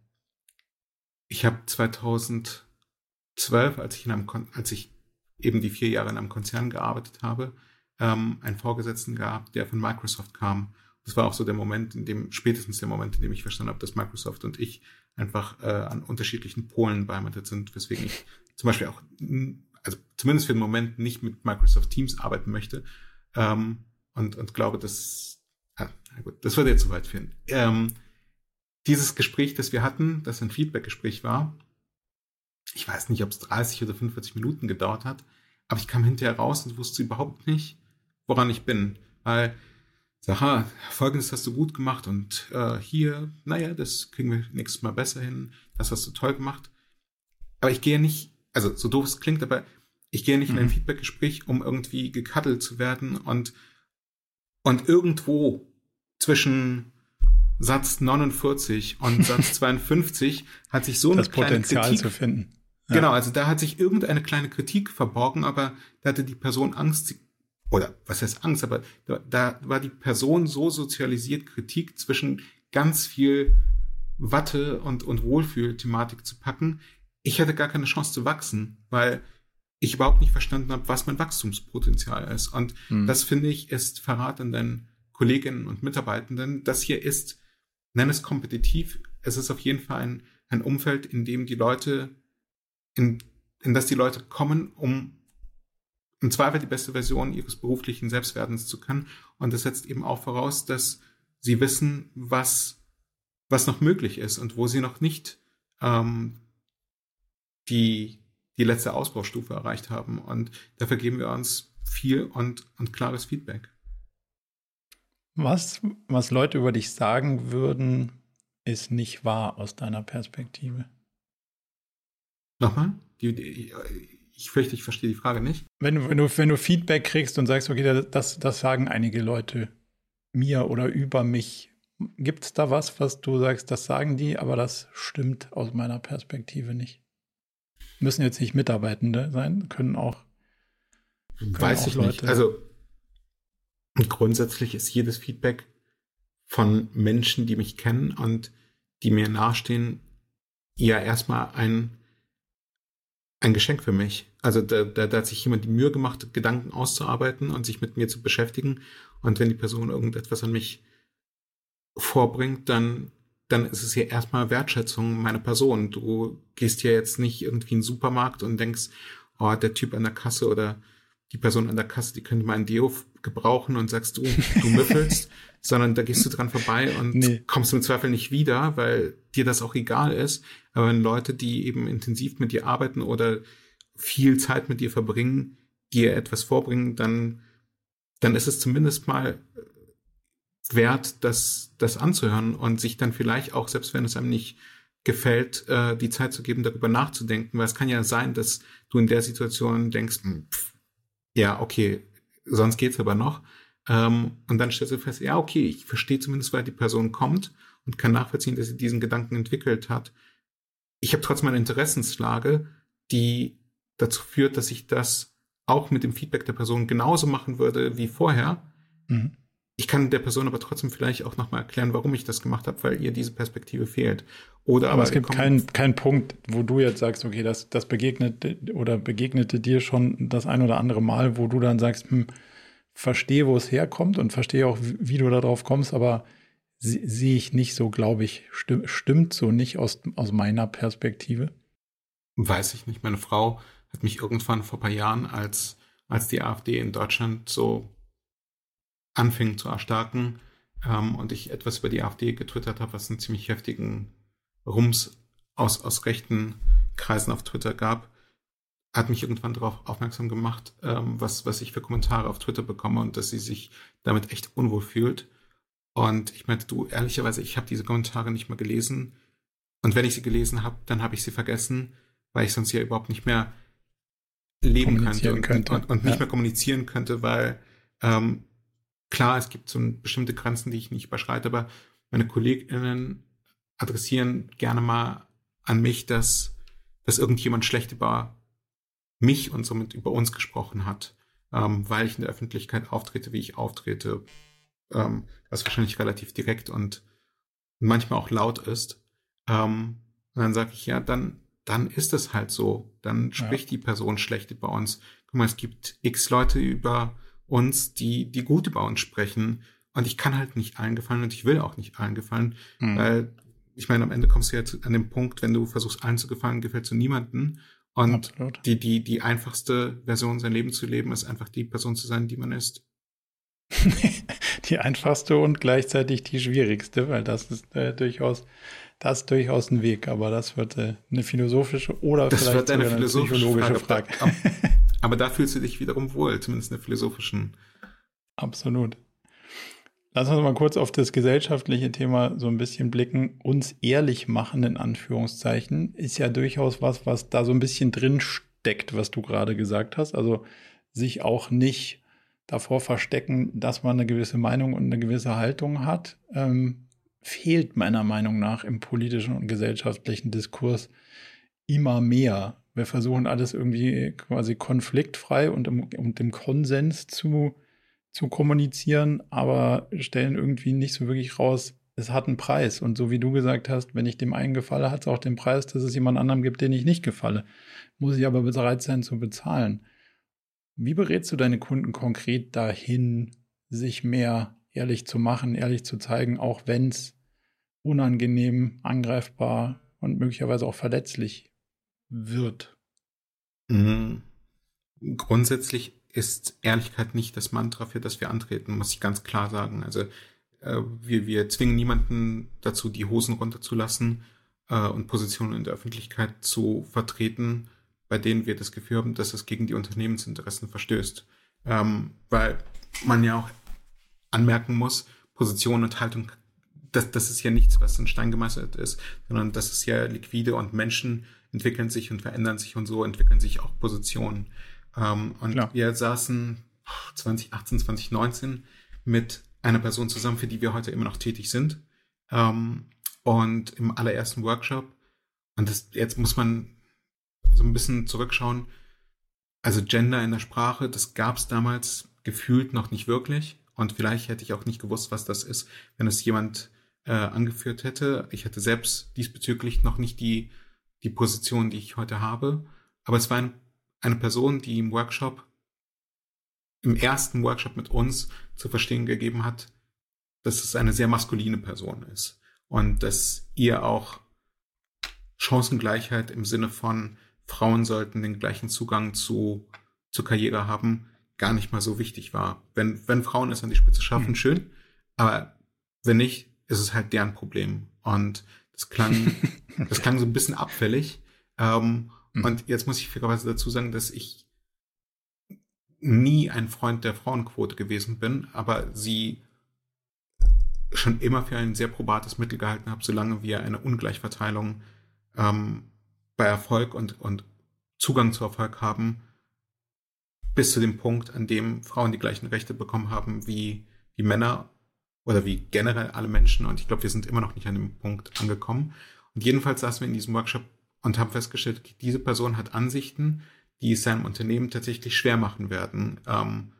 ich habe 2012, als ich, in einem Kon als ich eben die vier Jahre in einem Konzern gearbeitet habe, ähm, einen Vorgesetzten gehabt, der von Microsoft kam. Das war auch so der Moment, in dem, spätestens der Moment, in dem ich verstanden habe, dass Microsoft und ich einfach äh, an unterschiedlichen Polen beheimatet sind, weswegen ich (laughs) zum Beispiel auch, also zumindest für den Moment nicht mit Microsoft Teams arbeiten möchte. Ähm, und, und glaube, dass, ah, na gut, das würde jetzt zu weit führen. Ähm, dieses Gespräch, das wir hatten, das ein Feedback-Gespräch war, ich weiß nicht, ob es 30 oder 45 Minuten gedauert hat, aber ich kam hinterher raus und wusste überhaupt nicht, woran ich bin. Weil, sag, folgendes hast du gut gemacht und äh, hier, naja, das kriegen wir nächstes Mal besser hin, das hast du toll gemacht. Aber ich gehe nicht, also so doof es klingt, aber ich gehe nicht mhm. in ein mhm. Feedback-Gespräch, um irgendwie gekaddelt zu werden und, und irgendwo zwischen Satz 49 und (laughs) Satz 52 hat sich so das kleine Potenzial Kritik, zu finden. Ja. Genau, also da hat sich irgendeine kleine Kritik verborgen, aber da hatte die Person Angst, oder was heißt Angst, aber da, da war die Person so sozialisiert, Kritik zwischen ganz viel Watte und, und Wohlfühl-Thematik zu packen. Ich hatte gar keine Chance zu wachsen, weil ich überhaupt nicht verstanden habe, was mein Wachstumspotenzial ist. Und hm. das finde ich ist Verrat an deinen Kolleginnen und Mitarbeitenden. Das hier ist, nenn es kompetitiv. Es ist auf jeden Fall ein, ein Umfeld, in dem die Leute, in, in das die Leute kommen, um im Zweifel die beste Version ihres beruflichen Selbstwerdens zu können. Und das setzt eben auch voraus, dass sie wissen, was, was noch möglich ist und wo sie noch nicht ähm, die, die letzte Ausbaustufe erreicht haben. Und dafür geben wir uns viel und, und klares Feedback. Was, was Leute über dich sagen würden, ist nicht wahr aus deiner Perspektive. Nochmal? Die, die, ich fürchte, ich verstehe die Frage nicht. Wenn du, wenn du, wenn du Feedback kriegst und sagst, okay, das, das sagen einige Leute mir oder über mich, gibt es da was, was du sagst, das sagen die, aber das stimmt aus meiner Perspektive nicht? Müssen jetzt nicht Mitarbeitende sein, können auch. Können Weiß auch ich Leute. nicht. Also grundsätzlich ist jedes Feedback von Menschen, die mich kennen und die mir nahestehen, ja erstmal ein ein Geschenk für mich. Also da, da, da hat sich jemand die Mühe gemacht, Gedanken auszuarbeiten und sich mit mir zu beschäftigen. Und wenn die Person irgendetwas an mich vorbringt, dann, dann ist es ja erstmal Wertschätzung meiner Person. Du gehst ja jetzt nicht irgendwie in den Supermarkt und denkst, oh, der Typ an der Kasse oder die Person an der Kasse, die könnte mal ein Deo gebrauchen und sagst du, du (laughs) müffelst, sondern da gehst du dran vorbei und nee. kommst im Zweifel nicht wieder, weil dir das auch egal ist. Aber wenn Leute, die eben intensiv mit dir arbeiten oder viel Zeit mit dir verbringen, dir etwas vorbringen, dann, dann ist es zumindest mal wert, das, das anzuhören und sich dann vielleicht auch, selbst wenn es einem nicht gefällt, äh, die Zeit zu geben, darüber nachzudenken, weil es kann ja sein, dass du in der Situation denkst, hm, pff, ja, okay, sonst geht's aber noch. Ähm, und dann stellst du fest, ja, okay, ich verstehe zumindest, weil die Person kommt und kann nachvollziehen, dass sie diesen Gedanken entwickelt hat. Ich habe trotzdem eine Interessenslage, die dazu führt, dass ich das auch mit dem Feedback der Person genauso machen würde wie vorher. Mhm. Ich kann der Person aber trotzdem vielleicht auch nochmal erklären, warum ich das gemacht habe, weil ihr diese Perspektive fehlt. Oder aber, aber es gibt keinen kein Punkt, wo du jetzt sagst, okay, das, das begegnet oder begegnete dir schon das ein oder andere Mal, wo du dann sagst, hm, verstehe, wo es herkommt und verstehe auch, wie du darauf kommst, aber sehe ich nicht so, glaube ich, stimmt, stimmt so nicht aus, aus meiner Perspektive. Weiß ich nicht. Meine Frau hat mich irgendwann vor ein paar Jahren, als, als die AfD in Deutschland so anfing zu erstarken ähm, und ich etwas über die AfD getwittert habe, was einen ziemlich heftigen Rums aus, aus rechten Kreisen auf Twitter gab, hat mich irgendwann darauf aufmerksam gemacht, ähm, was, was ich für Kommentare auf Twitter bekomme und dass sie sich damit echt unwohl fühlt. Und ich meinte, du, ehrlicherweise, ich habe diese Kommentare nicht mehr gelesen. Und wenn ich sie gelesen habe, dann habe ich sie vergessen, weil ich sonst ja überhaupt nicht mehr leben könnte und, könnte und, und, nicht ja. mehr kommunizieren könnte, weil ähm, Klar, es gibt so bestimmte Grenzen, die ich nicht überschreite, aber meine KollegInnen adressieren gerne mal an mich, dass, dass irgendjemand schlecht über mich und somit über uns gesprochen hat, ähm, weil ich in der Öffentlichkeit auftrete, wie ich auftrete, ähm, was wahrscheinlich relativ direkt und manchmal auch laut ist. Ähm, und dann sage ich, ja, dann, dann ist es halt so. Dann spricht ja. die Person schlecht über uns. Guck mal, es gibt x Leute über uns, die, die gut über uns sprechen. Und ich kann halt nicht allen gefallen und ich will auch nicht allen gefallen, mhm. weil ich meine, am Ende kommst du ja an den Punkt, wenn du versuchst, allen zu gefallen, gefällt du niemanden. Und die, die, die einfachste Version, sein Leben zu leben, ist einfach die Person zu sein, die man ist. (laughs) die einfachste und gleichzeitig die schwierigste, weil das ist äh, durchaus, das ist durchaus ein Weg, aber das wird äh, eine philosophische oder das vielleicht eine, eine psychologische Frage. Frage. (laughs) Aber da fühlst du dich wiederum wohl, zumindest in der philosophischen. Absolut. Lass uns mal kurz auf das gesellschaftliche Thema so ein bisschen blicken. Uns ehrlich machen, in Anführungszeichen, ist ja durchaus was, was da so ein bisschen drin steckt, was du gerade gesagt hast. Also sich auch nicht davor verstecken, dass man eine gewisse Meinung und eine gewisse Haltung hat, ähm, fehlt meiner Meinung nach im politischen und gesellschaftlichen Diskurs immer mehr. Wir versuchen alles irgendwie quasi konfliktfrei und im, und im Konsens zu, zu kommunizieren, aber stellen irgendwie nicht so wirklich raus, es hat einen Preis. Und so wie du gesagt hast, wenn ich dem einen gefalle, hat es auch den Preis, dass es jemand anderem gibt, den ich nicht gefalle. Muss ich aber bereit sein zu bezahlen. Wie berätst du deine Kunden konkret dahin, sich mehr ehrlich zu machen, ehrlich zu zeigen, auch wenn es unangenehm, angreifbar und möglicherweise auch verletzlich wird? Mhm. Grundsätzlich ist Ehrlichkeit nicht das Mantra, für das wir antreten, muss ich ganz klar sagen. Also äh, wir, wir zwingen niemanden dazu, die Hosen runterzulassen äh, und Positionen in der Öffentlichkeit zu vertreten, bei denen wir das Gefühl haben, dass es gegen die Unternehmensinteressen verstößt. Ähm, weil man ja auch anmerken muss, Position und Haltung, das, das ist ja nichts, was in Stein gemeißelt ist, sondern das ist ja liquide und Menschen entwickeln sich und verändern sich und so entwickeln sich auch Positionen. Ähm, und Klar. wir saßen 2018, 2019 mit einer Person zusammen, für die wir heute immer noch tätig sind. Ähm, und im allerersten Workshop, und das, jetzt muss man so ein bisschen zurückschauen, also Gender in der Sprache, das gab es damals gefühlt noch nicht wirklich. Und vielleicht hätte ich auch nicht gewusst, was das ist, wenn es jemand äh, angeführt hätte. Ich hatte selbst diesbezüglich noch nicht die die Position, die ich heute habe. Aber es war ein, eine Person, die im Workshop, im ersten Workshop mit uns zu verstehen gegeben hat, dass es eine sehr maskuline Person ist und dass ihr auch Chancengleichheit im Sinne von Frauen sollten den gleichen Zugang zu, zur Karriere haben, gar nicht mal so wichtig war. Wenn, wenn Frauen es an die Spitze schaffen, mhm. schön, aber wenn nicht, ist es halt deren Problem. Und das klang, (laughs) das klang so ein bisschen abfällig. Ähm, mhm. Und jetzt muss ich fairerweise dazu sagen, dass ich nie ein Freund der Frauenquote gewesen bin, aber sie schon immer für ein sehr probates Mittel gehalten habe, solange wir eine Ungleichverteilung ähm, bei Erfolg und, und Zugang zu Erfolg haben, bis zu dem Punkt, an dem Frauen die gleichen Rechte bekommen haben wie, wie Männer oder wie generell alle Menschen. Und ich glaube, wir sind immer noch nicht an dem Punkt angekommen. Und jedenfalls saßen wir in diesem Workshop und haben festgestellt, diese Person hat Ansichten, die es seinem Unternehmen tatsächlich schwer machen werden, ähm,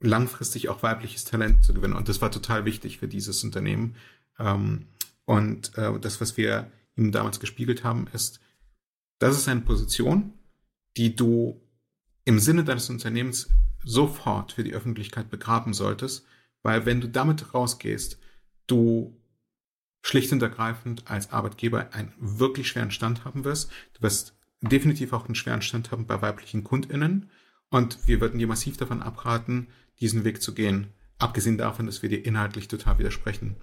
langfristig auch weibliches Talent zu gewinnen. Und das war total wichtig für dieses Unternehmen. Ähm, und äh, das, was wir ihm damals gespiegelt haben, ist, das ist eine Position, die du im Sinne deines Unternehmens sofort für die Öffentlichkeit begraben solltest, weil wenn du damit rausgehst, du schlicht und ergreifend als Arbeitgeber einen wirklich schweren Stand haben wirst. Du wirst definitiv auch einen schweren Stand haben bei weiblichen KundInnen. Und wir würden dir massiv davon abraten, diesen Weg zu gehen. Abgesehen davon, dass wir dir inhaltlich total widersprechen.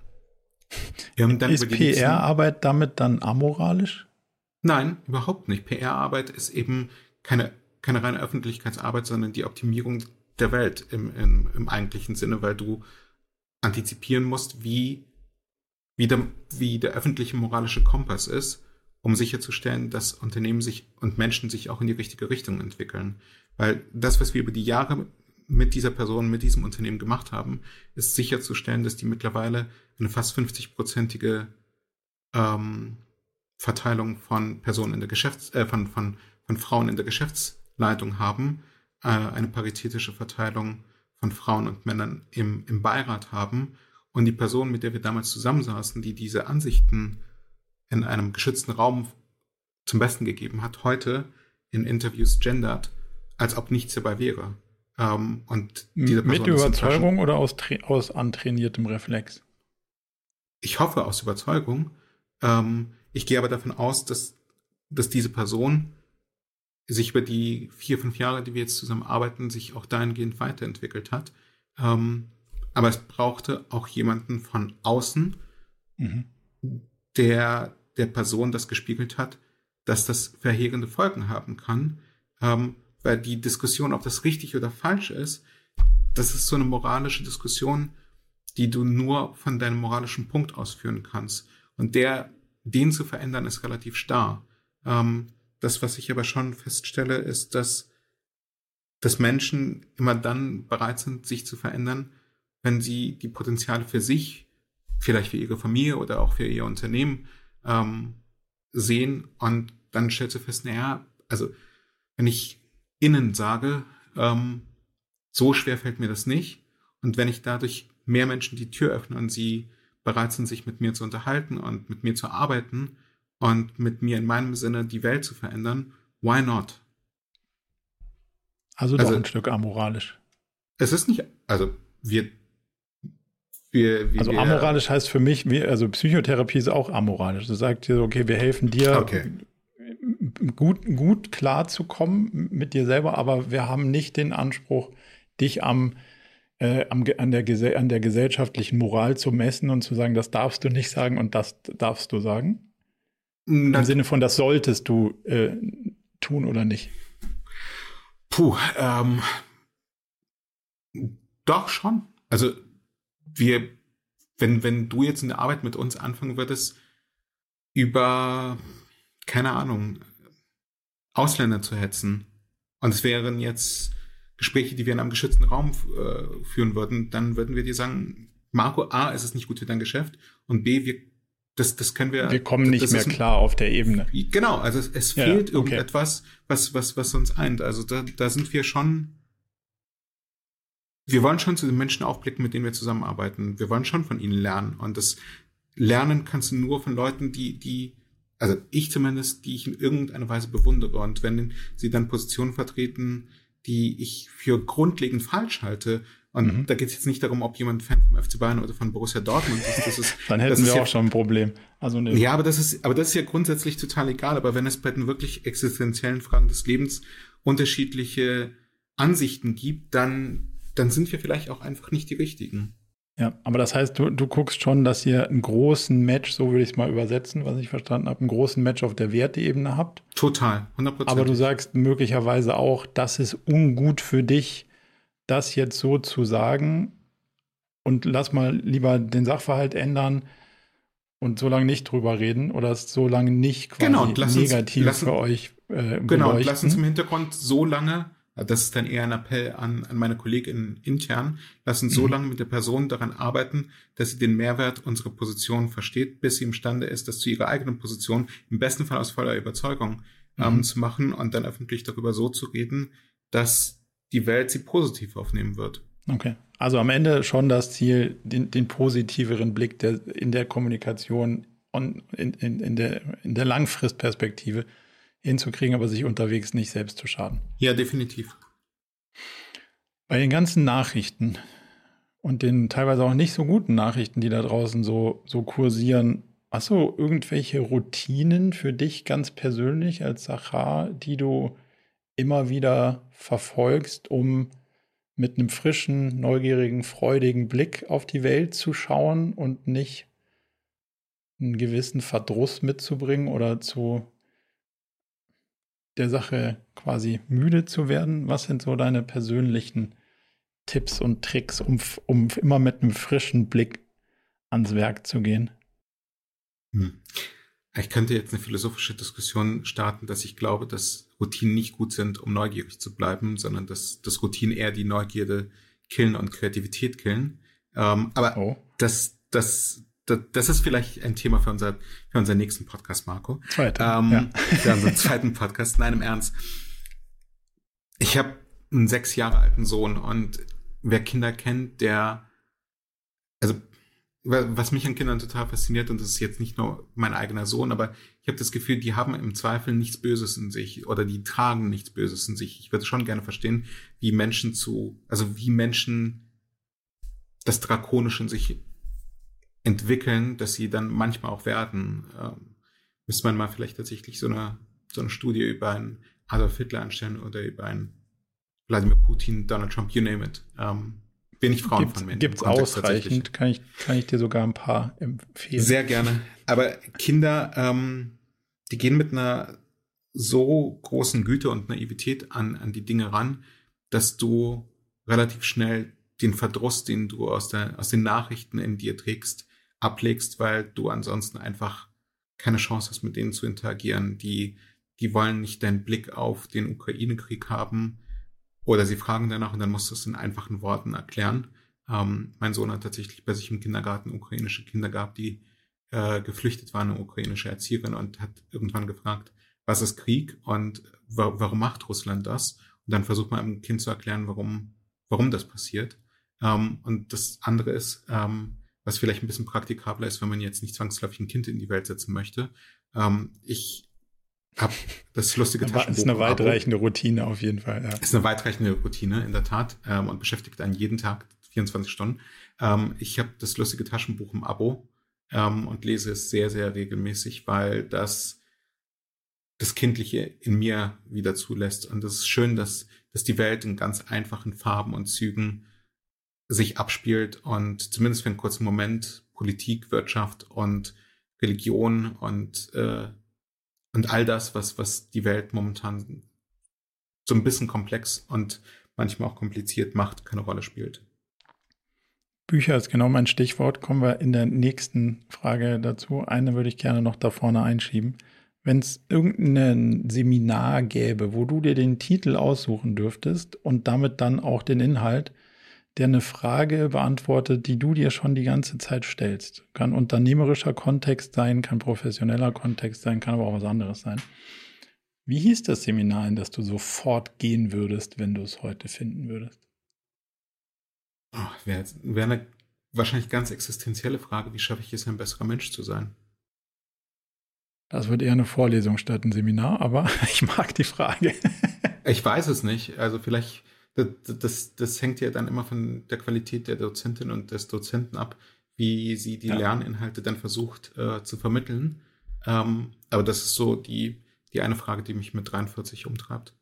ist PR-Arbeit damit dann amoralisch? Nein, überhaupt nicht. PR-Arbeit ist eben keine, keine reine Öffentlichkeitsarbeit, sondern die Optimierung der Welt im, im, im eigentlichen Sinne, weil du antizipieren musst, wie, wie, der, wie der öffentliche moralische Kompass ist, um sicherzustellen, dass Unternehmen sich und Menschen sich auch in die richtige Richtung entwickeln. Weil das, was wir über die Jahre mit dieser Person, mit diesem Unternehmen gemacht haben, ist sicherzustellen, dass die mittlerweile eine fast 50-prozentige ähm, Verteilung von Personen in der Geschäfts-, äh, von, von, von Frauen in der Geschäftsleitung haben, äh, eine paritätische Verteilung von Frauen und Männern im, im Beirat haben. Und die Person, mit der wir damals zusammensaßen, die diese Ansichten in einem geschützten Raum zum Besten gegeben hat, heute in Interviews gendert, als ob nichts dabei wäre. Ähm, und diese Person Mit Überzeugung oder aus, aus antrainiertem Reflex? Ich hoffe aus Überzeugung. Ähm, ich gehe aber davon aus, dass, dass diese Person sich über die vier, fünf Jahre, die wir jetzt zusammen arbeiten, sich auch dahingehend weiterentwickelt hat. Ähm, aber es brauchte auch jemanden von außen, mhm. der der Person das gespiegelt hat, dass das verheerende Folgen haben kann. Ähm, weil die Diskussion, ob das richtig oder falsch ist, das ist so eine moralische Diskussion, die du nur von deinem moralischen Punkt ausführen kannst. Und der, den zu verändern, ist relativ starr. Ähm, das, was ich aber schon feststelle, ist, dass, dass Menschen immer dann bereit sind, sich zu verändern, wenn sie die Potenziale für sich, vielleicht für ihre Familie oder auch für ihr Unternehmen ähm, sehen und dann stellst du fest, naja, also wenn ich innen sage, ähm, so schwer fällt mir das nicht. Und wenn ich dadurch mehr Menschen die Tür öffne und sie bereit sind, sich mit mir zu unterhalten und mit mir zu arbeiten und mit mir in meinem Sinne die Welt zu verändern, why not? Also doch also, ein Stück amoralisch. Es ist nicht, also wir, wir, wir also amoralisch heißt für mich, also Psychotherapie ist auch amoralisch. Du sagst dir, okay, wir helfen dir, okay gut, gut klar zu kommen mit dir selber, aber wir haben nicht den Anspruch, dich am, äh, am, an, der, an der gesellschaftlichen Moral zu messen und zu sagen, das darfst du nicht sagen und das darfst du sagen? Na, Im Sinne von, das solltest du äh, tun oder nicht? Puh, ähm, doch schon. Also wir, wenn, wenn du jetzt eine Arbeit mit uns anfangen würdest, über, keine Ahnung, Ausländer zu hetzen, und es wären jetzt Gespräche, die wir in einem geschützten Raum äh, führen würden, dann würden wir dir sagen, Marco, A, ist es nicht gut für dein Geschäft und B, wir das, das können wir. Wir kommen nicht mehr klar auf der Ebene. Genau, also es, es fehlt ja, okay. irgendetwas, was, was, was uns eint. Also da, da sind wir schon. Wir wollen schon zu den Menschen aufblicken, mit denen wir zusammenarbeiten. Wir wollen schon von ihnen lernen. Und das Lernen kannst du nur von Leuten, die, die also ich zumindest, die ich in irgendeiner Weise bewundere. Und wenn sie dann Positionen vertreten, die ich für grundlegend falsch halte, und mhm. da geht es jetzt nicht darum, ob jemand Fan vom FC Bayern oder von Borussia Dortmund ist. Das ist (laughs) dann hätten wir auch ja, schon ein Problem. Also nee. Ja, aber das ist, aber das ist ja grundsätzlich total egal. Aber wenn es bei den wirklich existenziellen Fragen des Lebens unterschiedliche Ansichten gibt, dann, dann sind wir vielleicht auch einfach nicht die richtigen. Ja, aber das heißt, du, du guckst schon, dass ihr einen großen Match, so würde ich es mal übersetzen, was ich verstanden habe, einen großen Match auf der Werteebene habt. Total, 100%. Aber du sagst möglicherweise auch, das ist ungut für dich, das jetzt so zu sagen und lass mal lieber den Sachverhalt ändern und so lange nicht drüber reden oder so lange nicht quasi genau, negativ uns, für euch äh, Genau, und lass uns im Hintergrund so lange das ist dann eher ein Appell an, an meine Kolleginnen intern. Lass uns mhm. so lange mit der Person daran arbeiten, dass sie den Mehrwert unserer Position versteht, bis sie imstande ist, das zu ihrer eigenen Position, im besten Fall aus voller Überzeugung, ähm, mhm. zu machen und dann öffentlich darüber so zu reden, dass die Welt sie positiv aufnehmen wird. Okay. Also am Ende schon das Ziel, den, den positiveren Blick der, in der Kommunikation und in, in, in, der, in der Langfristperspektive hinzukriegen, aber sich unterwegs nicht selbst zu schaden. Ja, definitiv. Bei den ganzen Nachrichten und den teilweise auch nicht so guten Nachrichten, die da draußen so, so kursieren, hast du irgendwelche Routinen für dich ganz persönlich als Sachar, die du immer wieder verfolgst, um mit einem frischen, neugierigen, freudigen Blick auf die Welt zu schauen und nicht einen gewissen Verdruss mitzubringen oder zu der Sache quasi müde zu werden? Was sind so deine persönlichen Tipps und Tricks, um, um immer mit einem frischen Blick ans Werk zu gehen? Hm. Ich könnte jetzt eine philosophische Diskussion starten, dass ich glaube, dass Routinen nicht gut sind, um neugierig zu bleiben, sondern dass, dass Routinen eher die Neugierde killen und Kreativität killen. Ähm, aber oh. das, das, das, das ist vielleicht ein Thema für, unser, für unseren nächsten Podcast, Marco. Zweite, ähm, ja. (laughs) Für unseren zweiten Podcast. Nein, im Ernst. Ich habe einen sechs Jahre alten Sohn und wer Kinder kennt, der, also was mich an Kindern total fasziniert, und das ist jetzt nicht nur mein eigener Sohn, aber ich habe das Gefühl, die haben im Zweifel nichts Böses in sich oder die tragen nichts Böses in sich. Ich würde schon gerne verstehen, wie Menschen zu, also wie Menschen das Drakonische in sich entwickeln, dass sie dann manchmal auch werden. Ähm, müsste man mal vielleicht tatsächlich so eine, so eine Studie über einen Adolf Hitler anstellen oder über einen Wladimir Putin, Donald Trump, you name it. Ähm, wenig Frauen gibt's, von Menschen. Gibt es ausreichend, kann ich, kann ich dir sogar ein paar empfehlen. Sehr gerne. Aber Kinder, ähm, die gehen mit einer so großen Güte und Naivität an, an die Dinge ran, dass du relativ schnell den Verdruss, den du aus, der, aus den Nachrichten in dir trägst, ablegst, weil du ansonsten einfach keine Chance hast, mit denen zu interagieren. Die, die wollen nicht deinen Blick auf den Ukraine-Krieg haben oder sie fragen danach und dann musst du es in einfachen Worten erklären. Ähm, mein Sohn hat tatsächlich bei sich im Kindergarten ukrainische Kinder gehabt, die äh, geflüchtet waren, eine ukrainische Erzieherin und hat irgendwann gefragt, was ist Krieg und wa warum macht Russland das? Und dann versucht man einem Kind zu erklären, warum, warum das passiert. Ähm, und das andere ist, ähm, was vielleicht ein bisschen praktikabler ist, wenn man jetzt nicht zwangsläufig ein Kind in die Welt setzen möchte. Ähm, ich hab das lustige Taschenbuch. Ist eine weitreichende Routine auf jeden Fall. Ja. Ist eine weitreichende Routine, in der Tat, ähm, und beschäftigt einen jeden Tag 24 Stunden. Ähm, ich habe das lustige Taschenbuch im Abo ähm, und lese es sehr, sehr regelmäßig, weil das das Kindliche in mir wieder zulässt. Und es ist schön, dass, dass die Welt in ganz einfachen Farben und Zügen sich abspielt und zumindest für einen kurzen Moment Politik, Wirtschaft und Religion und äh, und all das, was, was die Welt momentan so ein bisschen komplex und manchmal auch kompliziert macht, keine Rolle spielt. Bücher ist genau mein Stichwort. Kommen wir in der nächsten Frage dazu. Eine würde ich gerne noch da vorne einschieben. Wenn es irgendein Seminar gäbe, wo du dir den Titel aussuchen dürftest und damit dann auch den Inhalt, der eine Frage beantwortet, die du dir schon die ganze Zeit stellst. Kann unternehmerischer Kontext sein, kann professioneller Kontext sein, kann aber auch was anderes sein. Wie hieß das Seminar, in das du sofort gehen würdest, wenn du es heute finden würdest? Oh, Wäre wär eine wahrscheinlich ganz existenzielle Frage, wie schaffe ich es, ein besserer Mensch zu sein? Das wird eher eine Vorlesung statt ein Seminar, aber (laughs) ich mag die Frage. ich weiß es nicht. Also vielleicht das, das, das hängt ja dann immer von der Qualität der Dozentin und des Dozenten ab, wie sie die ja. Lerninhalte dann versucht äh, zu vermitteln. Ähm, aber das ist so die, die eine Frage, die mich mit 43 umtreibt.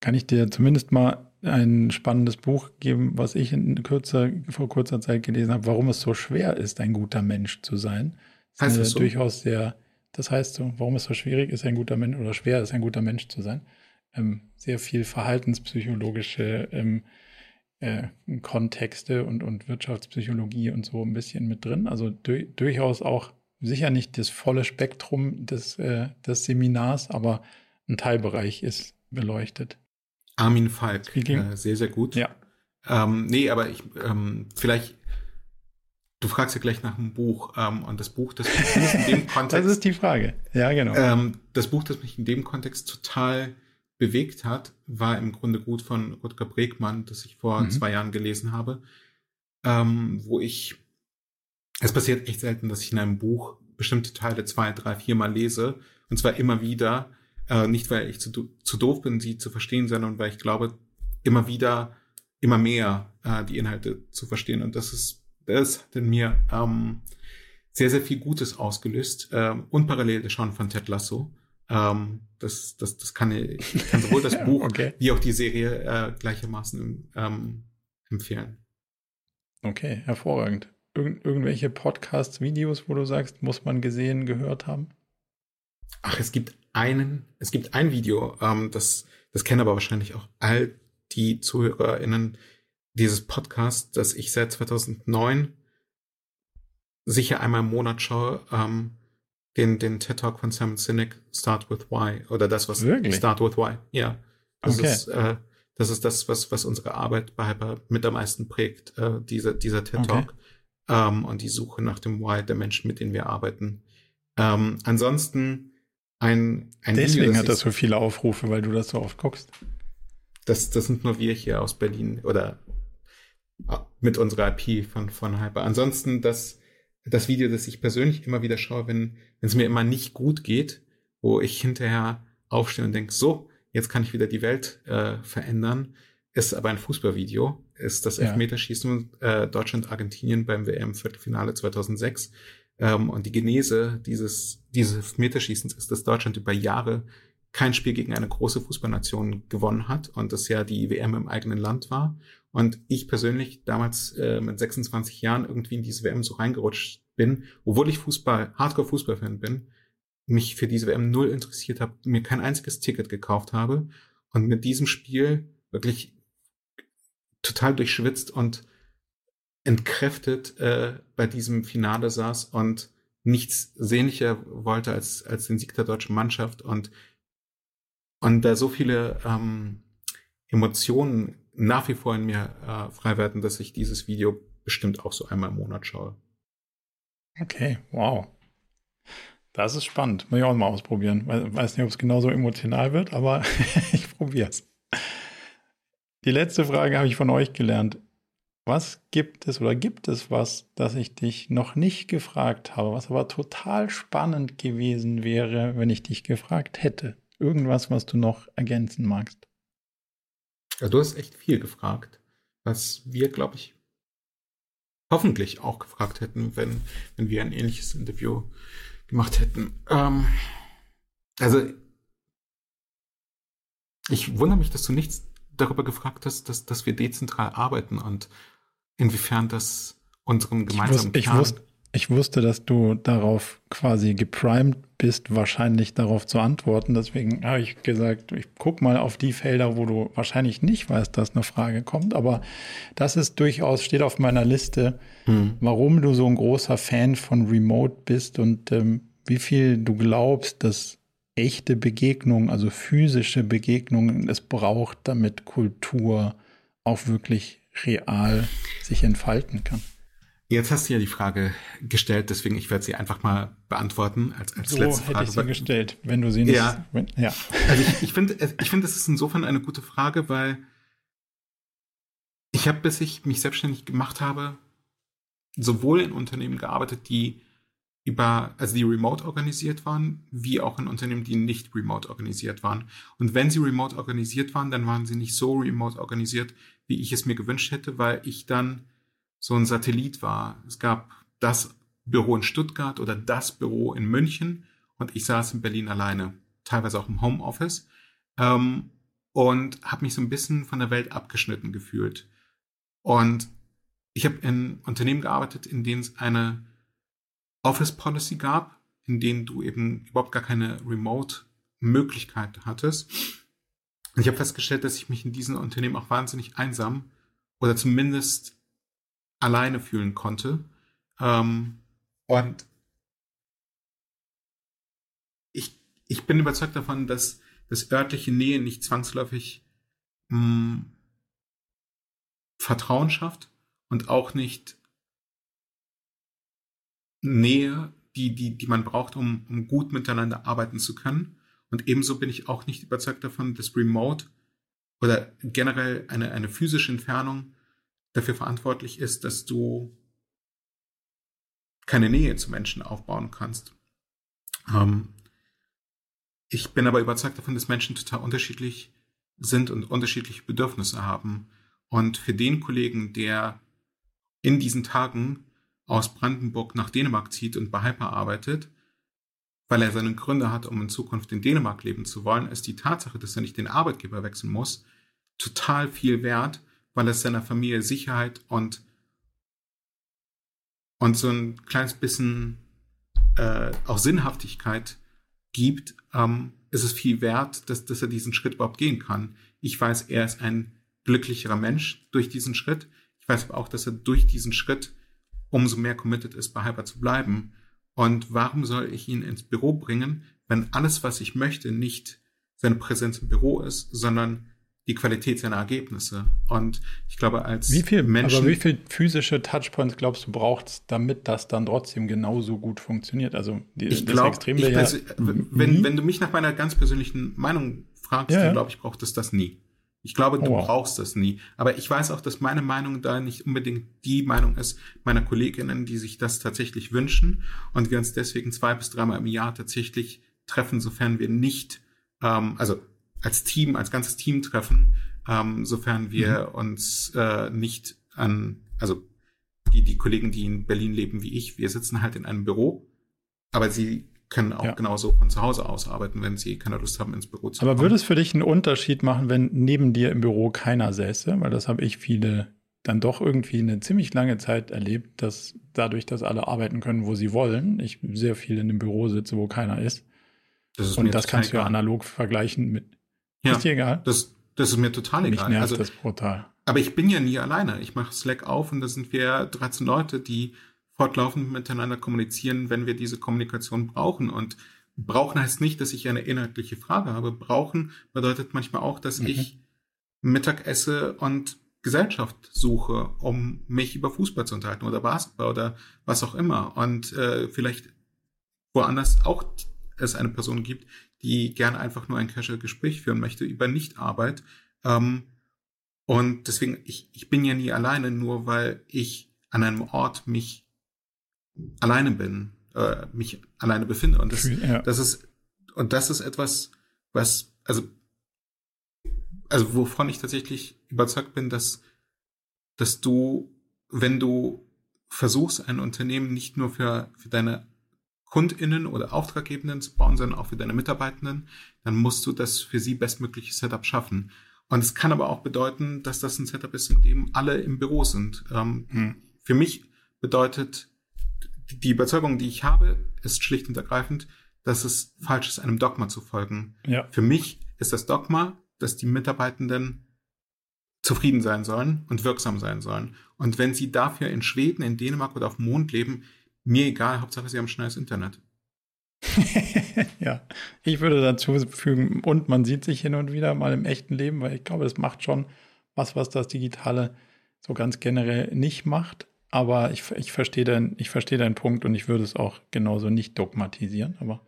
Kann ich dir zumindest mal ein spannendes Buch geben, was ich in kürzer, vor kurzer Zeit gelesen habe, warum es so schwer ist, ein guter Mensch zu sein. Das heißt das so? durchaus sehr, das heißt so, warum es so schwierig ist, ein guter Mensch oder schwer ist, ein guter Mensch zu sein ähm, sehr viel verhaltenspsychologische ähm, äh, Kontexte und, und Wirtschaftspsychologie und so ein bisschen mit drin. Also du durchaus auch sicher nicht das volle Spektrum des, äh, des Seminars, aber ein Teilbereich ist beleuchtet. Armin Falk, äh, sehr, sehr gut. Ja. Ähm, nee, aber ich, ähm, vielleicht, du fragst ja gleich nach einem Buch ähm, und das Buch, das mich in dem (laughs) Kontext. das ist die Frage. Ja, genau. Ähm, das Buch, das mich in dem Kontext total bewegt hat, war im Grunde gut von Rutger Bregmann, das ich vor mhm. zwei Jahren gelesen habe, ähm, wo ich, es passiert echt selten, dass ich in einem Buch bestimmte Teile zwei, drei, viermal lese, und zwar immer wieder, äh, nicht weil ich zu, zu doof bin, sie zu verstehen, sondern weil ich glaube, immer wieder, immer mehr äh, die Inhalte zu verstehen. Und das ist, das hat in mir ähm, sehr, sehr viel Gutes ausgelöst. Ähm, und parallel das Schauen von Ted Lasso. Ähm, das, das, das kann ich kann sowohl das (laughs) Buch okay. wie auch die Serie äh, gleichermaßen ähm, empfehlen. Okay, hervorragend. Irgend, irgendwelche Podcasts, Videos, wo du sagst, muss man gesehen, gehört haben? Ach, es gibt einen, es gibt ein Video, ähm, das, das kennen aber wahrscheinlich auch all die ZuhörerInnen dieses Podcasts, das ich seit 2009 sicher einmal im Monat schaue, ähm, den, den TED Talk von Simon Sinek, Start with Why, oder das, was Wirklich? Start with Why, ja. Das okay. ist, äh, das ist das, was, was unsere Arbeit bei Hyper mit am meisten prägt, äh, dieser, dieser TED Talk. Okay. Ähm, und die Suche nach dem Why der Menschen, mit denen wir arbeiten. Ähm, ansonsten ein, ein Deswegen Video, hat das so viele Aufrufe, weil du das so oft guckst. Das, das sind nur wir hier aus Berlin oder äh, mit unserer IP von, von Hyper. Ansonsten das, das Video, das ich persönlich immer wieder schaue, wenn es mir immer nicht gut geht, wo ich hinterher aufstehe und denke, so, jetzt kann ich wieder die Welt äh, verändern, ist aber ein Fußballvideo, ist das ja. Elfmeterschießen äh, Deutschland-Argentinien beim WM-Viertelfinale 2006. Ähm, und die Genese dieses, dieses Elfmeterschießens ist, dass Deutschland über Jahre kein Spiel gegen eine große Fußballnation gewonnen hat und das ja die WM im eigenen Land war. Und ich persönlich damals äh, mit 26 Jahren irgendwie in diese WM so reingerutscht bin, obwohl ich Fußball, Hardcore-Fußballfan bin, mich für diese WM null interessiert habe, mir kein einziges Ticket gekauft habe und mit diesem Spiel wirklich total durchschwitzt und entkräftet äh, bei diesem Finale saß und nichts sehnlicher wollte als, als den Sieg der deutschen Mannschaft und, und da so viele ähm, Emotionen nach wie vor in mir äh, frei werden, dass ich dieses Video bestimmt auch so einmal im Monat schaue. Okay, wow. Das ist spannend. Muss ich auch mal ausprobieren. Weiß nicht, ob es genauso emotional wird, aber (laughs) ich probiere es. Die letzte Frage habe ich von euch gelernt. Was gibt es oder gibt es was, das ich dich noch nicht gefragt habe, was aber total spannend gewesen wäre, wenn ich dich gefragt hätte? Irgendwas, was du noch ergänzen magst? Ja, du hast echt viel gefragt, was wir, glaube ich, hoffentlich auch gefragt hätten, wenn, wenn wir ein ähnliches Interview gemacht hätten. Ähm, also, ich wundere mich, dass du nichts darüber gefragt hast, dass, dass wir dezentral arbeiten und inwiefern das unserem gemeinsamen ich, wus ich, wus ich wusste, dass du darauf quasi geprimed bist, wahrscheinlich darauf zu antworten. Deswegen habe ich gesagt, ich gucke mal auf die Felder, wo du wahrscheinlich nicht weißt, dass eine Frage kommt. Aber das ist durchaus, steht auf meiner Liste, hm. warum du so ein großer Fan von Remote bist und ähm, wie viel du glaubst, dass echte Begegnungen, also physische Begegnungen es braucht, damit Kultur auch wirklich real sich entfalten kann. Jetzt hast du ja die Frage gestellt, deswegen ich werde sie einfach mal beantworten als, als so letzte Frage. hätte ich sie gestellt, wenn du sie nicht... Ja, wenn, ja. also ich, ich finde, ich finde, das ist insofern eine gute Frage, weil ich habe, bis ich mich selbstständig gemacht habe, sowohl in Unternehmen gearbeitet, die über, also die remote organisiert waren, wie auch in Unternehmen, die nicht remote organisiert waren. Und wenn sie remote organisiert waren, dann waren sie nicht so remote organisiert, wie ich es mir gewünscht hätte, weil ich dann so ein Satellit war. Es gab das Büro in Stuttgart oder das Büro in München und ich saß in Berlin alleine, teilweise auch im Homeoffice ähm, und habe mich so ein bisschen von der Welt abgeschnitten gefühlt. Und ich habe in Unternehmen gearbeitet, in denen es eine Office Policy gab, in denen du eben überhaupt gar keine Remote-Möglichkeit hattest. Und ich habe festgestellt, dass ich mich in diesen Unternehmen auch wahnsinnig einsam oder zumindest alleine fühlen konnte. Ähm, und ich, ich bin überzeugt davon, dass das örtliche Nähe nicht zwangsläufig mh, hm, Vertrauen schafft und auch nicht Nähe, die, die, die man braucht, um, um gut miteinander arbeiten zu können. Und ebenso bin ich auch nicht überzeugt davon, dass Remote oder generell eine, eine physische Entfernung dafür verantwortlich ist, dass du keine Nähe zu Menschen aufbauen kannst. Ähm, ich bin aber überzeugt davon, dass Menschen total unterschiedlich sind und unterschiedliche Bedürfnisse haben. Und für den Kollegen, der in diesen Tagen aus Brandenburg nach Dänemark zieht und bei Hyper arbeitet, weil er seine Gründe hat, um in Zukunft in Dänemark leben zu wollen, ist die Tatsache, dass er nicht den Arbeitgeber wechseln muss, total viel wert, weil es seiner Familie Sicherheit und, und so ein kleines bisschen äh, auch Sinnhaftigkeit gibt, ähm, ist es viel wert, dass, dass er diesen Schritt überhaupt gehen kann. Ich weiß, er ist ein glücklicherer Mensch durch diesen Schritt. Ich weiß aber auch, dass er durch diesen Schritt umso mehr committed ist, bei Hyper zu bleiben. Und warum soll ich ihn ins Büro bringen, wenn alles, was ich möchte, nicht seine Präsenz im Büro ist, sondern die Qualität seiner Ergebnisse. Und ich glaube, als wie viel, Menschen. Aber wie viel physische Touchpoints glaubst du brauchst, damit das dann trotzdem genauso gut funktioniert? Also die, ich das glaub, Extrem ich ja wenn, wenn du mich nach meiner ganz persönlichen Meinung fragst, ja, dann glaube ich, braucht es das nie. Ich glaube, du oh, wow. brauchst das nie. Aber ich weiß auch, dass meine Meinung da nicht unbedingt die Meinung ist meiner Kolleginnen, die sich das tatsächlich wünschen und wir uns deswegen zwei bis dreimal im Jahr tatsächlich treffen, sofern wir nicht, ähm, also als Team, als ganzes Team treffen, ähm, sofern wir mhm. uns äh, nicht an, also die, die Kollegen, die in Berlin leben wie ich, wir sitzen halt in einem Büro, aber sie können auch ja. genauso von zu Hause aus arbeiten, wenn sie keine Lust haben, ins Büro zu Aber würde es für dich einen Unterschied machen, wenn neben dir im Büro keiner säße? Weil das habe ich viele dann doch irgendwie eine ziemlich lange Zeit erlebt, dass dadurch, dass alle arbeiten können, wo sie wollen, ich sehr viel in dem Büro sitze, wo keiner ist. Das Und das kannst du ja analog vergleichen mit. Ja, ist dir egal? Das, das ist mir total egal. Mich nervt also, das brutal. Aber ich bin ja nie alleine. Ich mache Slack auf und da sind wir 13 Leute, die fortlaufend miteinander kommunizieren, wenn wir diese Kommunikation brauchen. Und brauchen heißt nicht, dass ich eine inhaltliche Frage habe. Brauchen bedeutet manchmal auch, dass mhm. ich Mittag esse und Gesellschaft suche, um mich über Fußball zu unterhalten oder Basketball oder was auch immer. Und äh, vielleicht woanders auch es eine Person gibt, die gerne einfach nur ein casual Gespräch führen möchte über Nichtarbeit. Ähm, und deswegen, ich, ich bin ja nie alleine, nur weil ich an einem Ort mich alleine bin, äh, mich alleine befinde. Und das, ja. das ist, und das ist etwas, was, also, also wovon ich tatsächlich überzeugt bin, dass, dass du, wenn du versuchst, ein Unternehmen nicht nur für, für deine KundInnen oder Auftraggebenden zu bauen, sondern auch für deine Mitarbeitenden, dann musst du das für sie bestmögliche Setup schaffen. Und es kann aber auch bedeuten, dass das ein Setup ist, in dem alle im Büro sind. Ähm, hm. Für mich bedeutet die Überzeugung, die ich habe, ist schlicht und ergreifend, dass es falsch ist, einem Dogma zu folgen. Ja. Für mich ist das Dogma, dass die Mitarbeitenden zufrieden sein sollen und wirksam sein sollen. Und wenn sie dafür in Schweden, in Dänemark oder auf dem Mond leben, mir egal, Hauptsache sie haben schnelles Internet. (laughs) ja, ich würde dazu fügen, und man sieht sich hin und wieder mal im echten Leben, weil ich glaube, das macht schon was, was das Digitale so ganz generell nicht macht. Aber ich, ich verstehe dein, ich verstehe deinen Punkt und ich würde es auch genauso nicht dogmatisieren. Aber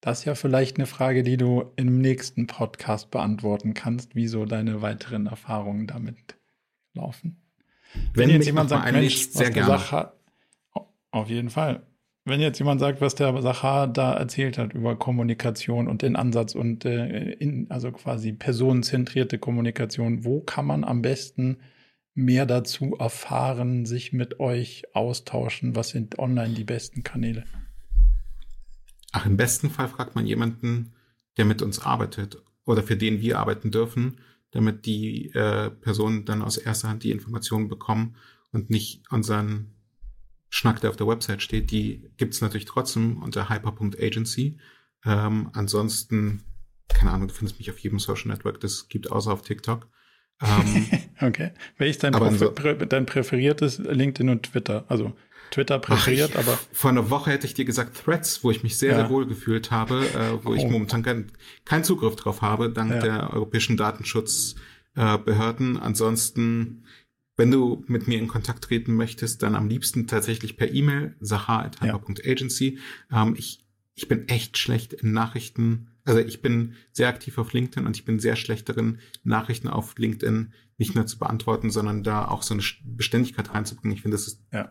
das ist ja vielleicht eine Frage, die du im nächsten Podcast beantworten kannst, wieso deine weiteren Erfahrungen damit laufen. Wenn, Wenn jetzt jemand sagt, Mensch, sehr gerne. Sache, auf jeden Fall. Wenn jetzt jemand sagt, was der Sachar da erzählt hat über Kommunikation und den Ansatz und äh, in, also quasi personenzentrierte Kommunikation, wo kann man am besten mehr dazu erfahren, sich mit euch austauschen? Was sind online die besten Kanäle? Ach, im besten Fall fragt man jemanden, der mit uns arbeitet oder für den wir arbeiten dürfen, damit die äh, Personen dann aus erster Hand die Informationen bekommen und nicht unseren Schnack, der auf der Website steht. Die gibt's natürlich trotzdem unter hyper.agency. Ähm, ansonsten, keine Ahnung, du findest mich auf jedem Social Network, das gibt außer auf TikTok. Ähm, (laughs) okay. Welches dein, so, dein präferiertes LinkedIn und Twitter? Also Twitter präferiert, Ach, ich, aber. Vor einer Woche hätte ich dir gesagt Threads, wo ich mich sehr, ja. sehr wohl gefühlt habe, äh, wo oh. ich momentan keinen kein Zugriff drauf habe, dank ja. der europäischen Datenschutzbehörden. Äh, Ansonsten, wenn du mit mir in Kontakt treten möchtest, dann am liebsten tatsächlich per E-Mail, sahar.hyper.agency. Ja. Ähm, ich, ich bin echt schlecht in Nachrichten Also ich bin sehr aktiv auf LinkedIn und ich bin sehr schlecht darin, Nachrichten auf LinkedIn nicht nur zu beantworten, sondern da auch so eine Beständigkeit reinzubringen. Ich finde, das ist ja,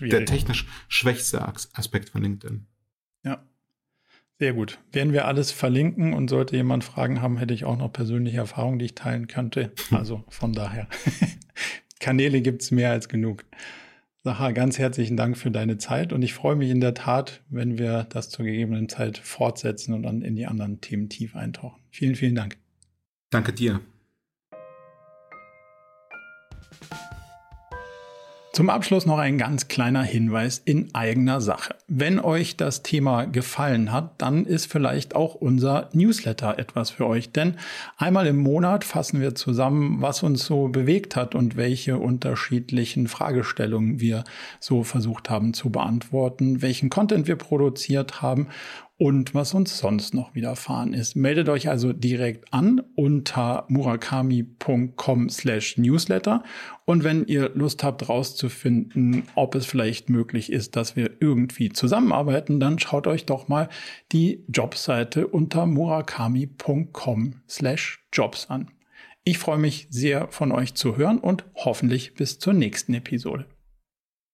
der technisch schwächste Aspekt von LinkedIn. Ja. Sehr gut. Werden wir alles verlinken und sollte jemand Fragen haben, hätte ich auch noch persönliche Erfahrungen, die ich teilen könnte. (laughs) Also von daher. Kanäle gibt es mehr als genug. Sacha, ganz herzlichen Dank für deine Zeit und ich freue mich in der Tat, wenn wir das zur gegebenen Zeit fortsetzen und dann in die anderen Themen tief eintauchen. Vielen, vielen Dank. Danke dir. Zum Abschluss noch ein ganz kleiner Hinweis in eigener Sache. Wenn euch das Thema gefallen hat, dann ist vielleicht auch unser Newsletter etwas für euch. Denn einmal im Monat fassen wir zusammen, was uns so bewegt hat und welche unterschiedlichen Fragestellungen wir so versucht haben zu beantworten, welchen Content wir produziert haben und was uns sonst noch widerfahren ist. Meldet euch also direkt an unter murakami.com slash newsletter und wenn ihr Lust habt rauszufinden, ob es vielleicht möglich ist, dass wir irgendwie zusammenarbeiten, dann schaut euch doch mal die Jobseite unter murakami.com slash jobs an. Ich freue mich sehr von euch zu hören und hoffentlich bis zur nächsten Episode.